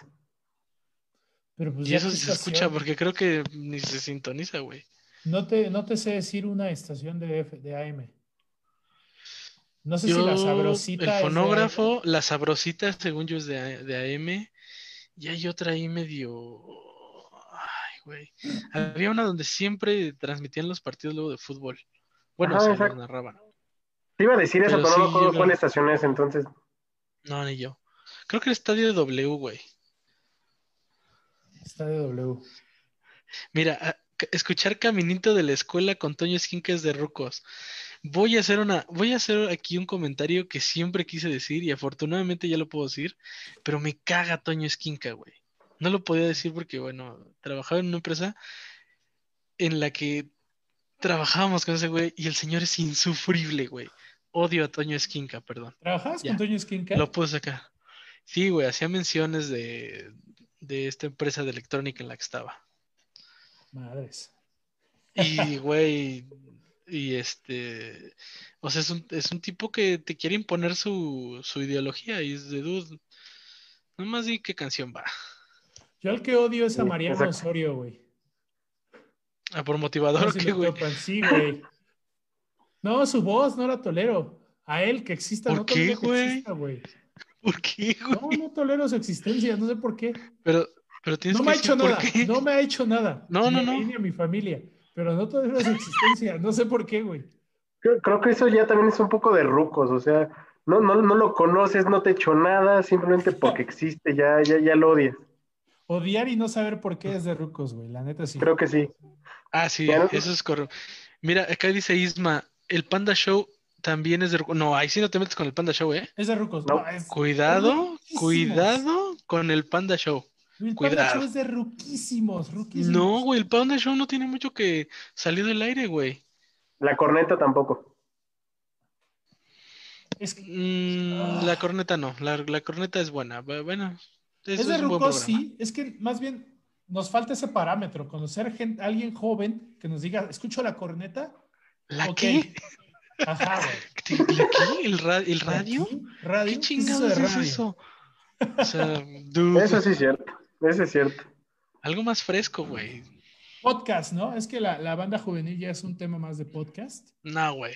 Pero pues Y eso sí se escucha porque creo que ni se sintoniza, güey. No te, no te sé decir una estación de, F- de AM. No sé si Yo, la sabrosita. el es de fonógrafo, la sabrosita, según yo, es de, A- de AM. Y hay otra ahí medio. Ay, güey. Había una donde siempre transmitían los partidos luego de fútbol. Bueno, Ajá, o sea, exacto. narraban. Te iba a decir eso, Pero pero no me acuerdo yo cuál lo- estación es, entonces. No, ni yo. Creo que el estadio de W, güey. Está de W. Mira, escuchar Caminito de la escuela con Toño Esquinques de Rucos. Voy a hacer una, voy a hacer aquí un comentario que siempre quise decir y afortunadamente ya lo puedo decir, pero me caga Toño Esquinca, güey. No lo podía decir porque, bueno, trabajaba en una empresa en la que trabajábamos con ese güey y el señor es insufrible, güey. Odio a Toño Esquinca, perdón. ¿Trabajas Ya. con Toño Skinca? Lo puse acá. Sí, güey, hacía menciones de, de esta empresa de electrónica en la que estaba. Madres. Y, güey, y este, o sea, es un, es un tipo que te quiere imponer su, su ideología y es de dude. Nomás di qué canción va. Yo al que odio es a Mariano exacto. Osorio, güey. Ah, por No motivador, si ¿qué, lo güey? topan. Sí, güey. No, su voz no la tolero. A él que exista, ¿Por no qué, que güey? ¿Por qué, No, güey? no tolero su existencia, no sé por qué. Pero, pero tienes No que me ha hecho por nada, qué. no me ha hecho nada. No, ni no, a no. ni a mi familia. Pero no tolero su existencia, no sé por qué, güey. Creo, creo que eso ya también es un poco de rucos, o sea, no, no, no lo conoces, no te echó nada, simplemente porque existe, ya, ya, ya lo odias. Odiar y no saber por qué es de rucos, güey. La neta sí. Creo que sí. Ah, sí, no- eso es correcto. Mira, acá dice Isma, el Panda Show también es de... No, ahí sí no te metes con el Panda Show, ¿eh? Es de rucos. No. No, es... Cuidado, cuidado con el Panda Show. El Panda cuidado. Show es de ruquísimos, ruquísimos. No, güey, el Panda Show no tiene mucho que salir del aire, güey. La corneta tampoco. Es, que- Mm, La corneta no, la, la corneta es buena. bu- Bueno, es, es de rucos, sí. Es que más bien nos falta ese parámetro. Conocer gente, alguien joven que nos diga, escucho la corneta. ¿La Ok. qué? Ajá, güey. ¿Te- ¿La qué? ¿El, ra- el radio? ¿Aquí? ¿Radio? ¿Qué ¿Qué es chingados es radio? eso? O sea, dude, Eso sí es cierto, eso es cierto. algo más fresco, güey. Podcast, ¿no? Es que la, la banda juvenil ya es un tema más de podcast. No, güey.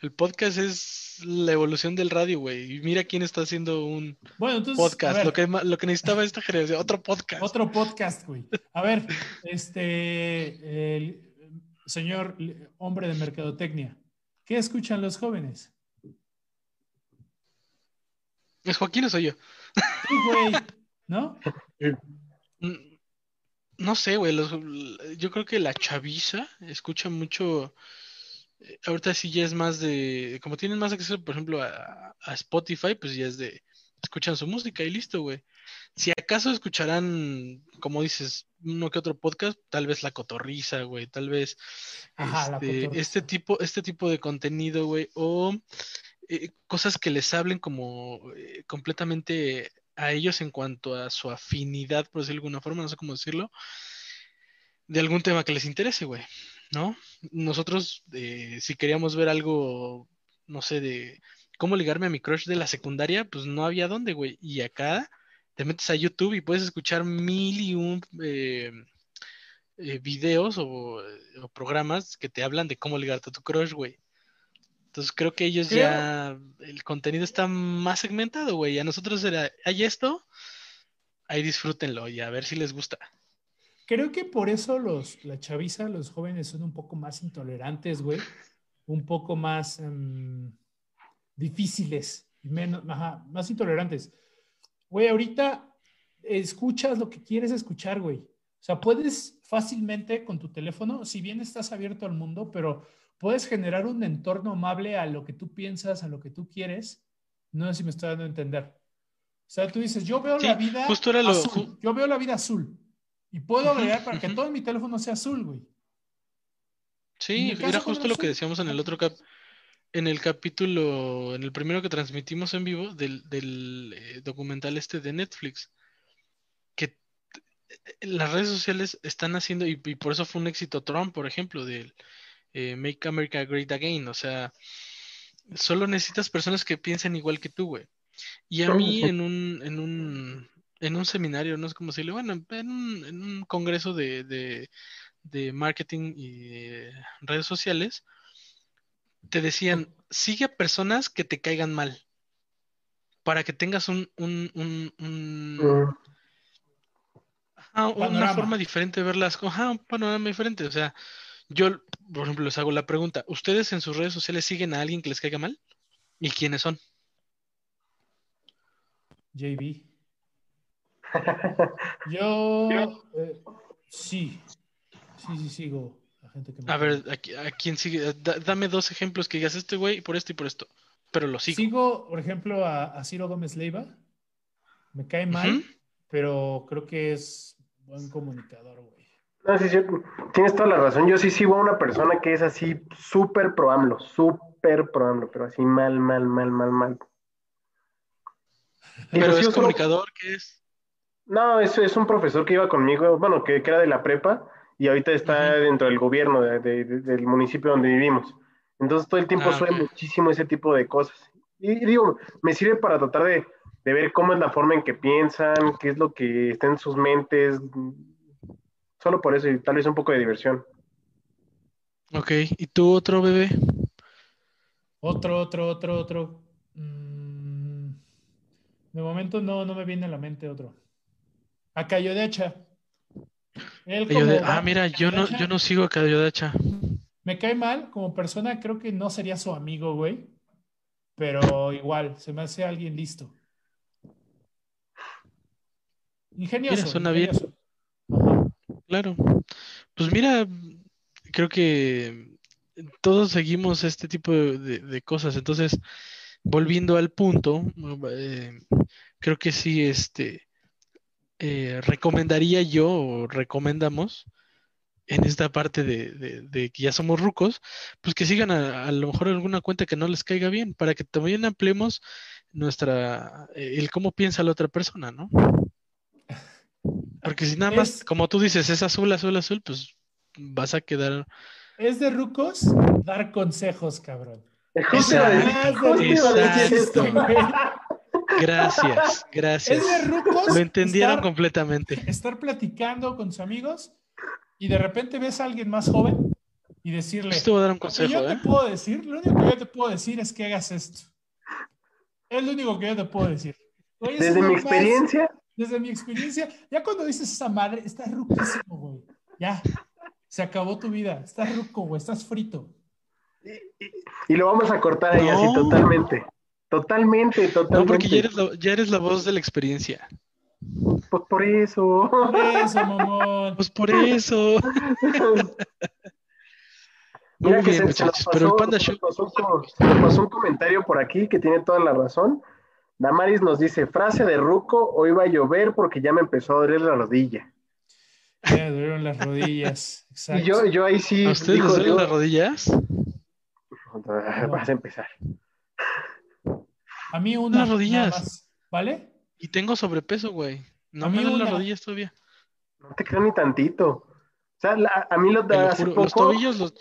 El podcast es la evolución del radio, güey. Y mira quién está haciendo un Bueno, entonces. a podcast. Lo que, lo que necesitaba esta generación, otro podcast. Otro podcast, güey. A ver, este, el señor hombre de mercadotecnia, ¿qué escuchan los jóvenes? ¿Es Joaquín o soy yo? Sí, güey, ¿no? Mm, No sé, güey. los- Yo creo que la chaviza escucha mucho. eh, Ahorita sí ya es más de. Como tienen más acceso, por ejemplo, a, a Spotify, pues ya es de. Escuchan su música y listo, güey. Si acaso escucharán, como dices, uno que otro podcast, tal vez La Cotorriza, güey. Tal vez Ajá, este, este tipo, este tipo de contenido, güey. O eh, cosas que les hablen como eh, completamente a ellos en cuanto a su afinidad, por decirlo de alguna forma, no sé cómo decirlo, de algún tema que les interese, güey, ¿no? Nosotros, eh, si queríamos ver algo, no sé, de cómo ligarme a mi crush de la secundaria, pues no había dónde, güey. Y acá te metes a YouTube y puedes escuchar mil y un eh, eh, videos o, o programas que te hablan de cómo ligarte a tu crush, güey. Entonces creo que ellos Creo- ya, el contenido está más segmentado, güey. A nosotros era, hay esto, ahí disfrútenlo y a ver si les gusta. creo que por eso los, la chaviza, los jóvenes son un poco más intolerantes, güey. Un poco más em, difíciles, menos, ajá, más intolerantes. Güey, ahorita escuchas lo que quieres escuchar, güey. O sea, puedes fácilmente con tu teléfono, si bien estás abierto al mundo, pero puedes generar un entorno amable a lo que tú piensas, a lo que tú quieres. No sé si me estoy dando a entender. O sea, tú dices, yo veo Sí, la vida justo era lo- azul. Yo veo la vida azul. Y puedo agregar para que todo mi teléfono sea azul, güey. Sí, era justo lo que decíamos en el otro cap, en el capítulo, en el primero que transmitimos en vivo del, del eh, documental este de Netflix, que las redes sociales están haciendo, y, y por eso fue un éxito Trump, por ejemplo, del eh, Make America Great Again, o sea, solo necesitas personas que piensen igual que tú, güey. Y a mí en un, en un, en un seminario, no sé cómo decirle, bueno, en un, en un congreso de, de, de marketing y redes sociales, te decían, sigue a personas que te caigan mal, para que tengas un, un, un, un- ajá, una Panorama. forma diferente de ver las cosas, ajá, un panorama diferente. O sea, yo, por ejemplo, les hago la pregunta, ¿ustedes en sus redes sociales siguen a alguien que les caiga mal? ¿Y quiénes son? JB. Yo, eh, sí. Sí, sí, sigo. A gente que me A cae ver, ¿a, a quién sigue? Da- dame dos ejemplos que digas este güey por esto y por esto, pero lo sigo. Sigo, por ejemplo, a, a Ciro Gómez Leiva. Me cae mal, pero creo que es buen comunicador, güey. No, sí, sí, tienes toda la razón. Yo sí sigo a una persona que es así súper pro AMLO, súper pro AMLO, pero así mal, mal, mal, mal, mal. Pero Inclusive es solo- comunicador, ¿qué es? No, es, es un profesor que iba conmigo, bueno, que, que era de la prepa y ahorita está dentro del gobierno de- de- de- del municipio donde vivimos. Entonces todo el tiempo Ah, sube muchísimo ese tipo de cosas. Y, y digo, me sirve para tratar de, de ver cómo es la forma en que piensan, qué es lo que está en sus mentes. Solo por eso y tal vez un poco de diversión. Ok, ¿y tú otro bebé? Otro, otro, otro, otro. Mm, de momento no, no me viene a la mente otro. A Cayo de Hacha. Él de- ah, mira, yo no, yo no sigo a Cayo de Hacha. Me cae mal, como persona creo que no sería su amigo, güey. Pero igual, se me hace alguien listo. Ingenioso. Mira, suena ingenioso. Claro. Pues mira, creo que todos seguimos este tipo de, de- de cosas. Entonces, volviendo al punto, eh, creo que sí, este, eh, recomendaría yo o recomendamos en esta parte de, de- de que ya somos rucos, pues que sigan a, a lo mejor alguna cuenta que no les caiga bien, para que también ampliemos nuestra, eh, el cómo piensa la otra persona, ¿no? Porque si nada más, Es- como tú dices, es azul, azul, azul, pues vas a quedar. Es de rucos dar consejos, cabrón. Exacto, exacto. esto. Gracias, gracias. Es de rucos. Lo entendieron estar- completamente. estar platicando con sus amigos y de repente ves a alguien más joven y decirle, te voy a dar un lo que consejo, yo te ¿eh? puedo decir, lo único que yo te puedo decir es que hagas esto. Es lo único que yo te puedo decir. Oye, Desde mi más- experiencia, desde mi experiencia, ya cuando dices esa madre, estás ruquísimo, güey. Ya, se acabó tu vida. Estás ruco, güey, estás frito. y lo vamos a cortar ahí así totalmente. Totalmente, totalmente. No, porque ya eres, la, ya eres la voz de la experiencia. Pues por eso. Por eso, mamón. Pues por eso. Muy Mira que bien, se. Pero el pasó- Panda Show. nos pasó pasó un comentario por aquí que tiene toda la razón. Damaris nos dice, frase de Ruco, hoy va a llover porque ya me empezó a doler la rodilla. Ya me dolieron las rodillas. Exacto. Y yo, yo ahí sí ¿A ustedes dijo, les duelen yo- las rodillas? vas a empezar. A mí una. Las rodillas. más, ¿Vale? Y tengo sobrepeso, güey. No A me duelen las rodillas todavía. No te creo ni tantito. O sea, la- a mí lo hace juro. poco, Los tobillos, los...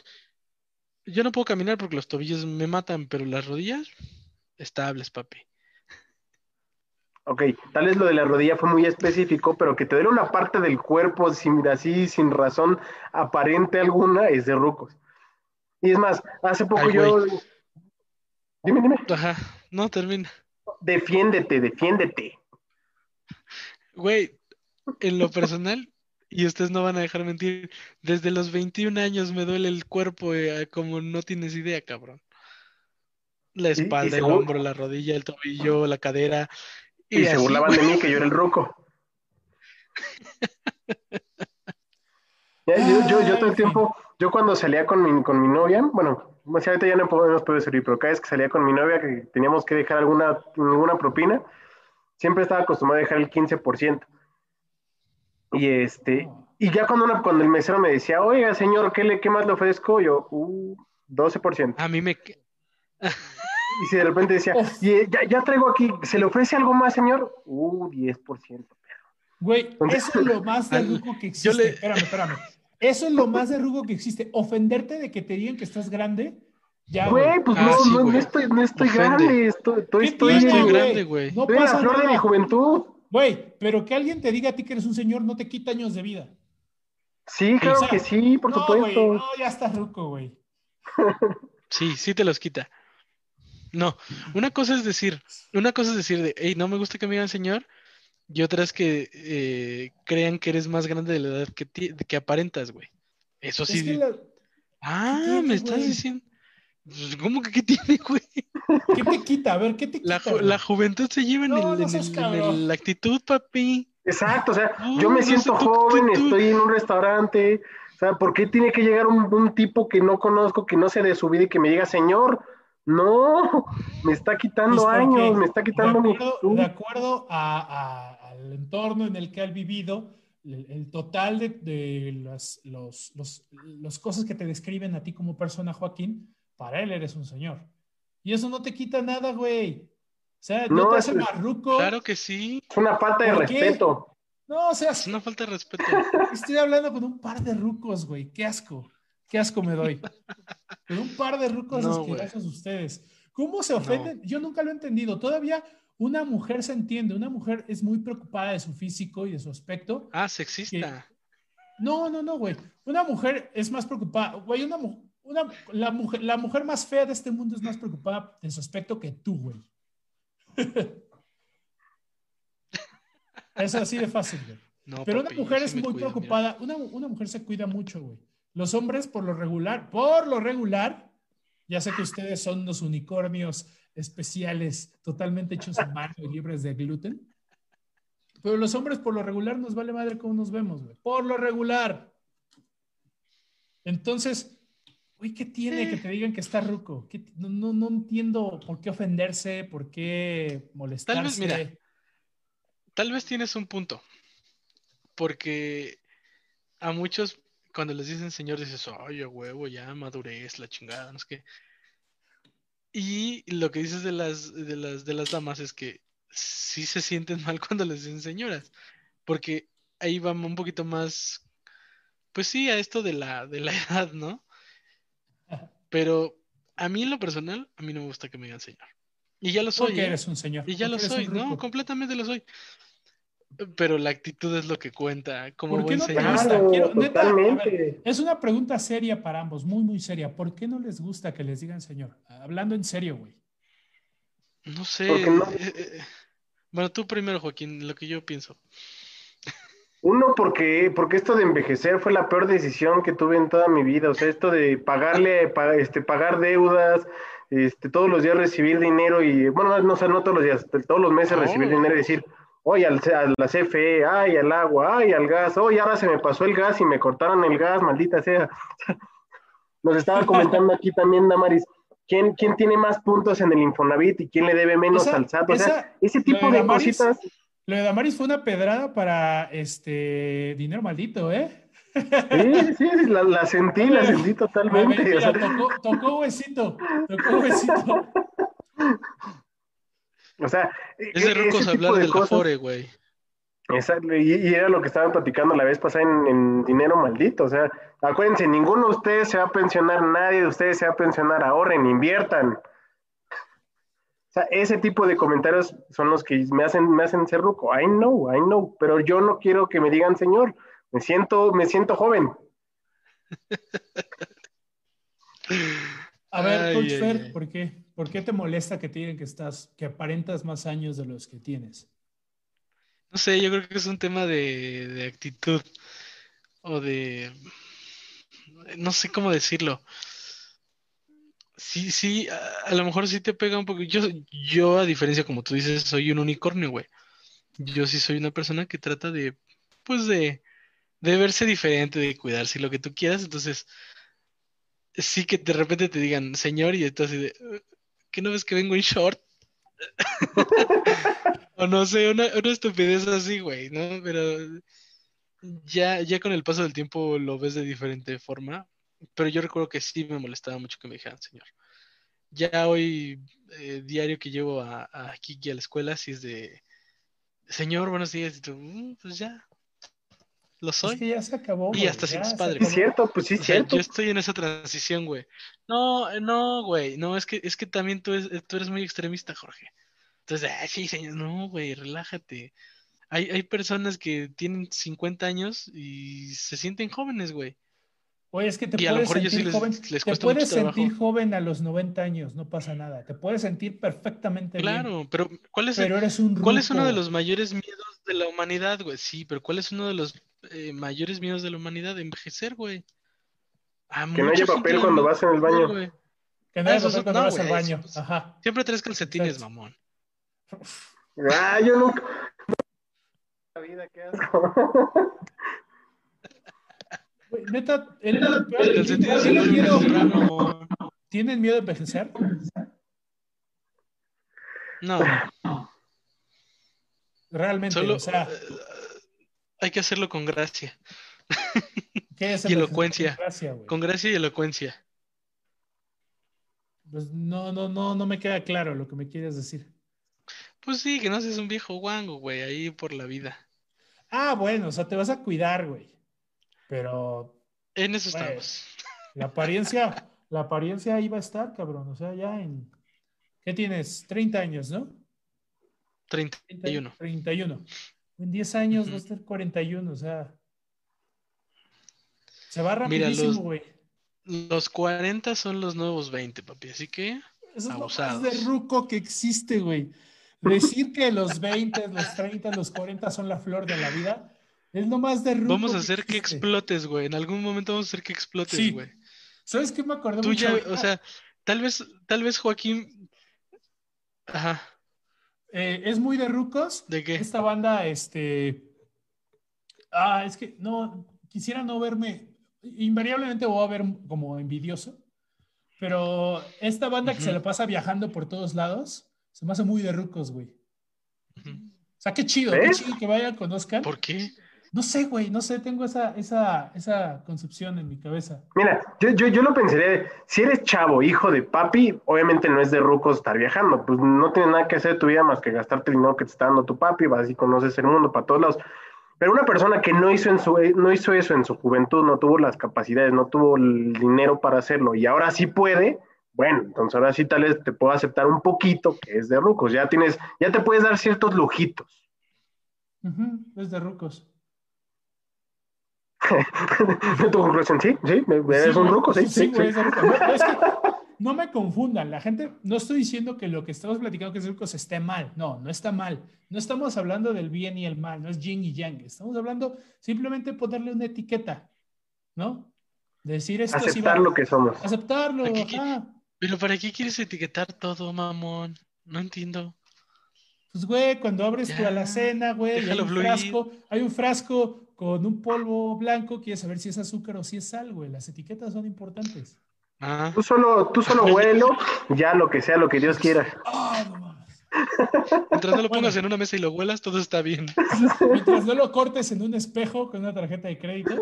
Yo no puedo caminar porque los tobillos me matan, pero las rodillas, estables, papi. Ok, tal vez lo de la rodilla fue muy específico, pero que te duele una parte del cuerpo sin, así, sin razón aparente alguna, es de rucos. Y es más, hace poco Ay, yo... Dime, dime. Ajá, no termina. Defiéndete, defiéndete. Güey, en lo personal, Y ustedes no van a dejar mentir. Desde los 21 años me duele el cuerpo eh, como no tienes idea, cabrón. La espalda, el hombro, la rodilla, el tobillo, la cadera. Y, se así, burlaban de mí que yo era el ruco. Ya, yo, yo, yo todo el tiempo, yo cuando salía con mi, con mi novia, bueno, o sea, ahorita ya no podemos poder salir, pero cada vez que salía con mi novia que teníamos que dejar alguna, alguna propina, siempre estaba acostumbrado a dejar el 15%. Y este, y ya cuando, una- cuando el mesero me decía, oiga, señor, ¿qué, le, qué más le ofrezco? Yo, uh, 12%. A mí me... Y si de repente decía, eh, ya, ya traigo aquí, ¿se le ofrece algo más, señor? Uh, 10%. Güey, eso es lo más de ruco que existe. yo le- Espérame, espérame. Eso es lo más de ruco que existe. Ofenderte de que te digan que estás grande. Ya, güey. Pues Ah, no, sí, no, estoy, no estoy Ofende. grande, estoy, estoy, ¿Qué estoy, No tiene, estoy en- grande, güey. No estoy en la pasa flor de mi nada. juventud. Güey, pero que alguien te diga a ti que eres un señor no te quita años de vida. Sí, claro O sea, que sí, por no, supuesto. güey, no, ya estás ruco, güey. Sí, sí te los quita. No, una cosa es decir, una cosa es decir de, hey, no me gusta que me digan señor, y otra es que eh, crean que eres más grande de la edad que, ti- que aparentas, güey. Eso sí. Es que la- Ah, ¿qué tiene, me estás güey? diciendo. Pues, ¿Cómo que qué tiene, güey? ¿Qué te quita? A ver, ¿qué te quita? La, ju- la juventud se lleva en, No, el- no en el- en cabrón. el- la actitud, papi. Exacto, o sea, No, yo me no siento sé, tú- joven, tú- tú- estoy en un restaurante. O sea, ¿por qué tiene que llegar un, un tipo que no conozco, que no sé de su vida y que me diga, señor? No, me está quitando Pues, ¿por años, me está quitando de mi acuerdo, juventud. de acuerdo a- a- al entorno en el que ha vivido, el, el total de, de las los, los- los cosas que te describen a ti como persona, Joaquín, para él eres un señor. Y eso no te quita nada, güey. O sea, no, No, te es- hace marruco. Claro que sí. Es una falta de respeto. No, o sea, Es una falta de respeto. estoy hablando con un par de rucos, güey. Qué asco. Qué asco me doy. Con un par de rucos No, asquerosos ustedes. ¿Cómo se ofenden? Yo nunca lo he entendido. Todavía una mujer se entiende. Una mujer es muy preocupada de su físico y de su aspecto. Ah, sexista. No, no, no, güey. Una mujer es más preocupada. Güey, una, una, la, mujer, la mujer más fea de este mundo es más preocupada de su aspecto que tú, güey. es así de fácil, güey. No, Pero papi, una mujer es muy cuido, preocupada. Una, una mujer se cuida mucho, güey. Los hombres, por lo regular, por lo regular, ya sé que ustedes son los unicornios especiales, totalmente hechos a mano y libres de gluten. Pero los hombres, por lo regular, nos vale madre cómo nos vemos, güey. Por lo regular. Entonces, güey, ¿qué tiene que te digan que está ruco? ¿Qué t- no, no, no entiendo por qué ofenderse, por qué molestarse. mira, Tal vez tienes un punto. Porque a muchos, cuando les dicen señor, dices, a huevo, ya madurez, la chingada, no sé qué. Y lo que dices de las, de las, de las damas es que sí se sienten mal cuando les dicen señoras. Porque ahí va un poquito más, pues sí, a esto de la, de la edad, ¿no? Pero a mí en lo personal, a mí no me gusta que me digan señor. Y ya lo soy, Porque ¿eh? eres un señor. Y ya lo porque soy, no, completamente lo soy. Pero la actitud es lo que cuenta, como ¿Por qué buen no te señor. gusta? Quiero- neta, ver. Es una pregunta seria para ambos, muy, muy seria. ¿Por qué no les gusta que les digan señor? Hablando en serio, güey. No sé. No- eh, eh, Bueno, tú primero, Joaquín, lo que yo pienso. Uno, porque, porque esto de envejecer fue la peor decisión que tuve en toda mi vida. O sea, esto de pagarle, pa- este, pagar deudas, este, todos los días recibir dinero y, bueno, no, o sea, no todos los días, todos los meses Oh. recibir dinero y decir, oye, al, a la CFE, ay, al agua, ay, al gas, oye, ahora se me pasó el gas y me cortaron el gas, maldita sea. Nos estaba comentando aquí también, Damaris, ¿quién, quién tiene más puntos en el Infonavit y quién le debe menos Esa- al SAT? O sea, ese tipo de Damaris, cositas. Lo de Damaris fue una pedrada para este dinero maldito, ¿eh? Sí, sí, la, la sentí, la sentí totalmente. Mira, o sea, tocó, tocó huesito, tocó huesito. o sea, Es de e- rucos ese tipo hablar de del cosas. Afore, güey. Exacto, y, y era lo que estaban platicando la vez pasada en, en Dinero Maldito. O sea, acuérdense, ninguno de ustedes se va a pensionar, nadie de ustedes se va a pensionar, ahorren, inviertan. O sea, ese tipo de comentarios son los que me hacen, me hacen ser ruco. I know, I know, pero yo no quiero que me digan señor. Me siento, me siento joven. A ver, Ay, Coach Fer. ¿por qué? ¿Por qué te molesta que te digan que estás, que aparentas más años de los que tienes? No sé, yo creo que es un tema de, actitud. o de, no sé cómo decirlo. Sí, sí, a, lo mejor sí te pega un poco. Yo, yo, a diferencia, como tú dices, soy un unicornio, güey. Yo sí soy una persona que trata de, pues, de, de verse diferente, de cuidarse lo que tú quieras. Entonces, sí que de repente te digan, señor, y tú así de, "Eh, ¿qué no ves que vengo en short? O no sé, una, una estupidez así, güey, ¿no? Pero ya, ya con el paso del tiempo lo ves de diferente forma. Pero yo recuerdo que sí me molestaba mucho que me dijeran, señor. Ya hoy, eh, diario que llevo a, Kiki a la escuela, sí es de, señor, buenos días. Y tú, "Mm, pues ya, lo soy. Es que ya se acabó. Y hasta ya sientes se padre. Sí, es cierto, pues sí, es sea, cierto. yo estoy en esa transición, güey. No, eh, no, güey. No, es que, es que también tú, es- tú eres muy extremista, Jorge. Entonces, sí, señor, no, güey, relájate. Hay, hay personas que tienen 50 años y se sienten jóvenes, güey. Oye, es que te Y a lo puedes mejor yo sí sentir les- joven. les te puedes mucho trabajo. sentir joven a los 90 años, no pasa nada. Te puedes sentir perfectamente bien. Claro, pero ¿cuál es, el- Pero eres un cuál es uno de los mayores miedos de la humanidad, güey? Sí, pero ¿cuál es uno de los eh, mayores miedos de la humanidad? Envejecer, güey. A Que no haya papel cuando vas en el baño. güey. Que no Ah, hay eso papel cuando no, vas al baño. eso, pues, Ajá. Siempre traes calcetines, Exacto. mamón. Ah, yo nunca. La vida, qué asco. Güey, Neta, el, ¿tienen, miedo, envejecer, mamón. ¿tienen miedo de envejecer? No, Realmente, solo o sea, eh, hay que hacerlo con gracia. ¿qué es y elocuencia. con gracia, güey? Con gracia y elocuencia. Pues no, no, no, no me queda claro lo que me quieres decir. Pues sí, que no seas un viejo guango, güey, ahí por la vida. Ah, bueno, o sea, te vas a cuidar, güey. Pero En eso Güey. estamos. la apariencia, la apariencia ahí va a estar, cabrón. O sea, ya en. ¿Qué tienes? 30 años, ¿no? 31. 31. En 10 años Ujú. va a estar 41, o sea. Se va rapidísimo, los- güey. Los 40 son los nuevos 20, papi, así que Eso es lo más abusados. de ruco que existe, güey. Decir que los 20, los 30, los 40 son la flor de la vida es lo más de ruco. vamos a hacer que explotes, güey. En algún momento vamos a hacer que explotes, Sí. güey. ¿Sabes qué me acordé Tú mucho ya, ahorita? o sea, tal vez, tal vez Joaquín. Ajá, Eh, es muy de rucos. ¿de qué? Esta banda, este. Ah, es que no, quisiera no verme. Invariablemente voy a ver como envidioso. Pero esta banda que se la pasa viajando por todos lados, se me hace muy de rucos, güey. Ujú. O sea, qué chido, qué chido que vayan, conozcan. ¿Por qué? No sé, güey, no sé, tengo esa, esa, esa concepción en mi cabeza. Mira, yo, yo, yo lo pensaría, si eres chavo, hijo de papi, obviamente no es de rucos estar viajando, pues no tienes nada que hacer de tu vida más que gastarte el dinero que te está dando tu papi, vas y conoces el mundo para todos lados. Pero una persona que no hizo, en su, no hizo eso en su juventud, no tuvo las capacidades, no tuvo el dinero para hacerlo y ahora sí puede, bueno, entonces ahora sí tal vez te puedo aceptar un poquito que es de rucos, ya tienes, ya te puedes dar ciertos lujitos. Es de rucos. ¿Tu conclusión? Sí, sí, eres Sí, un güey, ruco, sí, sí, güey, sí. es de rucos. No, es que no me confundan, la gente, no estoy diciendo que lo que estamos platicando que es rucos esté mal, no, no está mal. No estamos hablando del bien y el mal, no es yin y yang, estamos hablando simplemente ponerle una etiqueta, ¿no? Decir esto sí va- Aceptar lo que somos. Aceptarlo. Pero ¿para qué quieres etiquetar todo, mamón? No entiendo. Pues, güey, cuando abres tu alacena, güey, y hay un fluir. frasco, hay un frasco con un polvo blanco, quieres saber si es azúcar o si es sal, güey. Las etiquetas son importantes. Ah, Tú solo, tú solo huelo, ya lo que sea, lo que Dios quiera. Ah, no mientras no lo Bueno. pongas en una mesa y lo huelas, todo está bien. Mientras no lo cortes en un espejo con una tarjeta de crédito,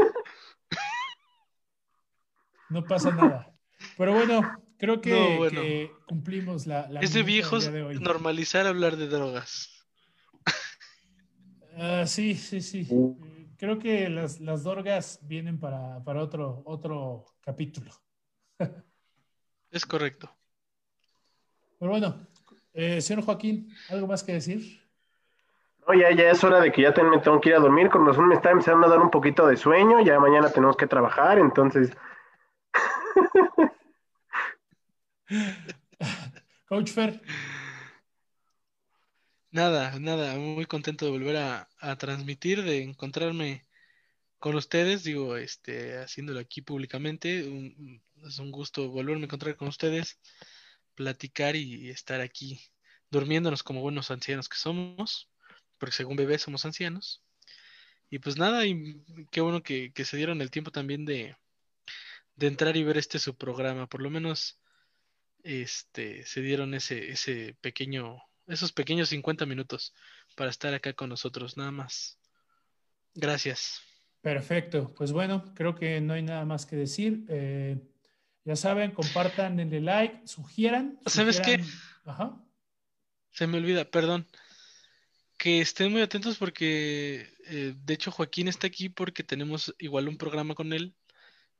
no pasa nada. Pero bueno, creo que, No, bueno. que cumplimos la, la Es de viejos de hoy. normalizar hablar de drogas. Ah, sí, sí, sí. Creo que las, las dorgas vienen para, para otro, otro capítulo. Es correcto. Pero bueno, eh, señor Joaquín, ¿algo más que decir? No, ya, ya es hora de que ya te- me tengo que ir a dormir. Con razón me está empezando a dar un poquito de sueño. Ya mañana tenemos que trabajar, entonces. Coach Fer, Nada, nada, muy contento de volver a, a transmitir, de encontrarme con ustedes, digo, este, haciéndolo aquí públicamente. es un gusto volverme a encontrar con ustedes, platicar y, estar aquí durmiéndonos como buenos ancianos que somos, porque según bebés somos ancianos. Y pues nada, y qué bueno que, se dieron el tiempo también de, de entrar y ver este su programa. Por lo menos este, se dieron ese, ese pequeño, esos pequeños 50 minutos para estar acá con nosotros, nada más. Gracias. Perfecto, pues bueno, creo que no hay nada más que decir. Eh, ya saben, compartan, denle like, sugieran. ¿Sabes qué? Se me olvida, perdón. Que estén muy atentos porque, eh, de hecho, Joaquín está aquí porque tenemos igual un programa con él.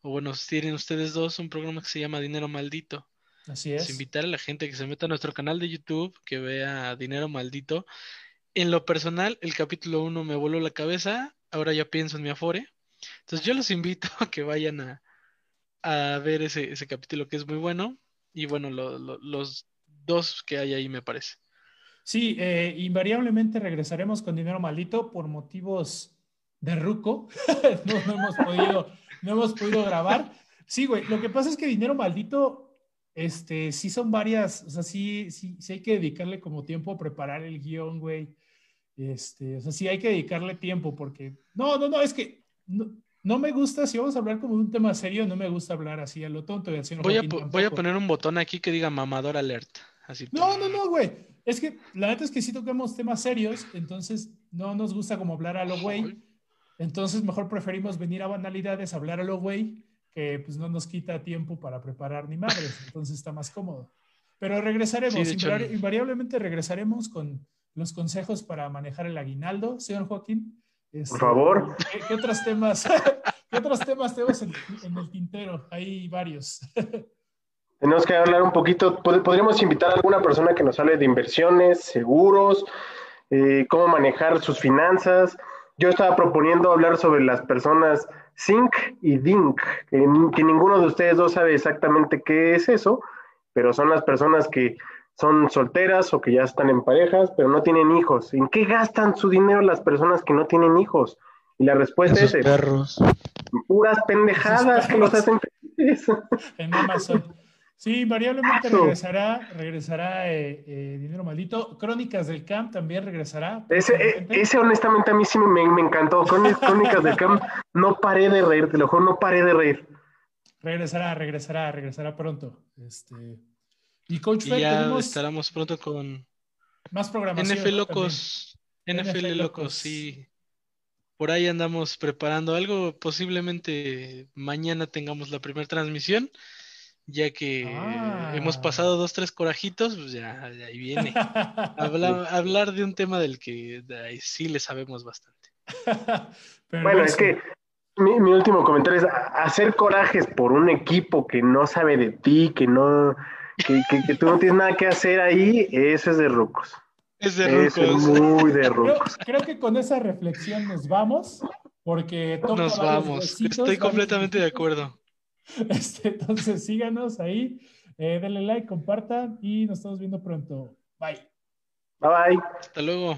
O bueno, tienen ustedes dos un programa que se llama Dinero Maldito. Así es. invitar a la gente que se meta a nuestro canal de YouTube, que vea Dinero Maldito. En lo personal, el capítulo 1 me voló la cabeza, ahora ya pienso en mi Afore. Entonces yo los invito a que vayan a, a ver ese, ese, capítulo que es muy bueno. Y bueno, los dos que hay ahí me parece. Sí, eh, invariablemente regresaremos con Dinero Maldito por motivos de ruco. no, no, hemos podido, no hemos podido grabar. Sí, güey, lo que pasa es que Dinero Maldito este, sí son varias, o sea, sí, sí, sí hay que dedicarle como tiempo a preparar el guion, güey. Este, o sea, sí hay que dedicarle tiempo porque, no, no, no, es que no, me gusta, si vamos a hablar como de un tema serio, no me gusta hablar así a lo tonto. Y así voy, a, voy a poner un botón aquí que diga mamador alert. Así. No, no, no, güey. Es que la neta es que sí tocamos temas serios, entonces no nos gusta como hablar a lo güey. Entonces mejor preferimos venir a banalidades, hablar a lo güey que pues no nos quita tiempo para preparar ni madres, entonces está más cómodo. Pero regresaremos, invariablemente regresaremos con los consejos para manejar el aguinaldo, señor Joaquín. Este, Por favor. ¿qué, otros temas, ¿qué otros temas tenemos en, el tintero? Hay varios. Tenemos que hablar un poquito, podríamos invitar a alguna persona que nos hable de inversiones, seguros, eh, cómo manejar sus finanzas. Yo estaba proponiendo hablar sobre las personas Zinc y Dink, que, ninguno de ustedes dos sabe exactamente qué es eso, pero son las personas que son solteras o que ya están en parejas, pero no tienen hijos. ¿En qué gastan su dinero las personas que no tienen hijos? Y la respuesta es... perros. Puras pendejadas que los hacen felices. En Amazon. Sí, variablemente regresará, regresará eh, eh, Dinero Maldito. Crónicas del Camp también regresará. Ese, eh, ese honestamente a mí sí me, me encantó. Crónicas del Camp, no paré de reír, te lo juro, no paré de reír. Regresará, regresará, regresará pronto. Este... Y Coach y ya estaremos pronto con más programación. NFL Locos, NFL, Locos, sí. Por ahí andamos preparando algo. Posiblemente mañana tengamos la primera transmisión ya que hemos ah. pasado dos, tres corajitos, pues ya, ahí viene. hablar de un tema del que sí le sabemos bastante. bueno, es que mi, último comentario es hacer corajes por un equipo que no sabe de ti, que no, que, tú no tienes nada que hacer ahí, eso es de rucos. Es de rucos. Es muy de rucos. Creo, que con esa reflexión nos vamos, porque nos vamos. Estoy completamente de acuerdo. Este, entonces síganos ahí, eh, denle like, compartan y nos estamos viendo pronto. Bye. Bye bye. Hasta luego.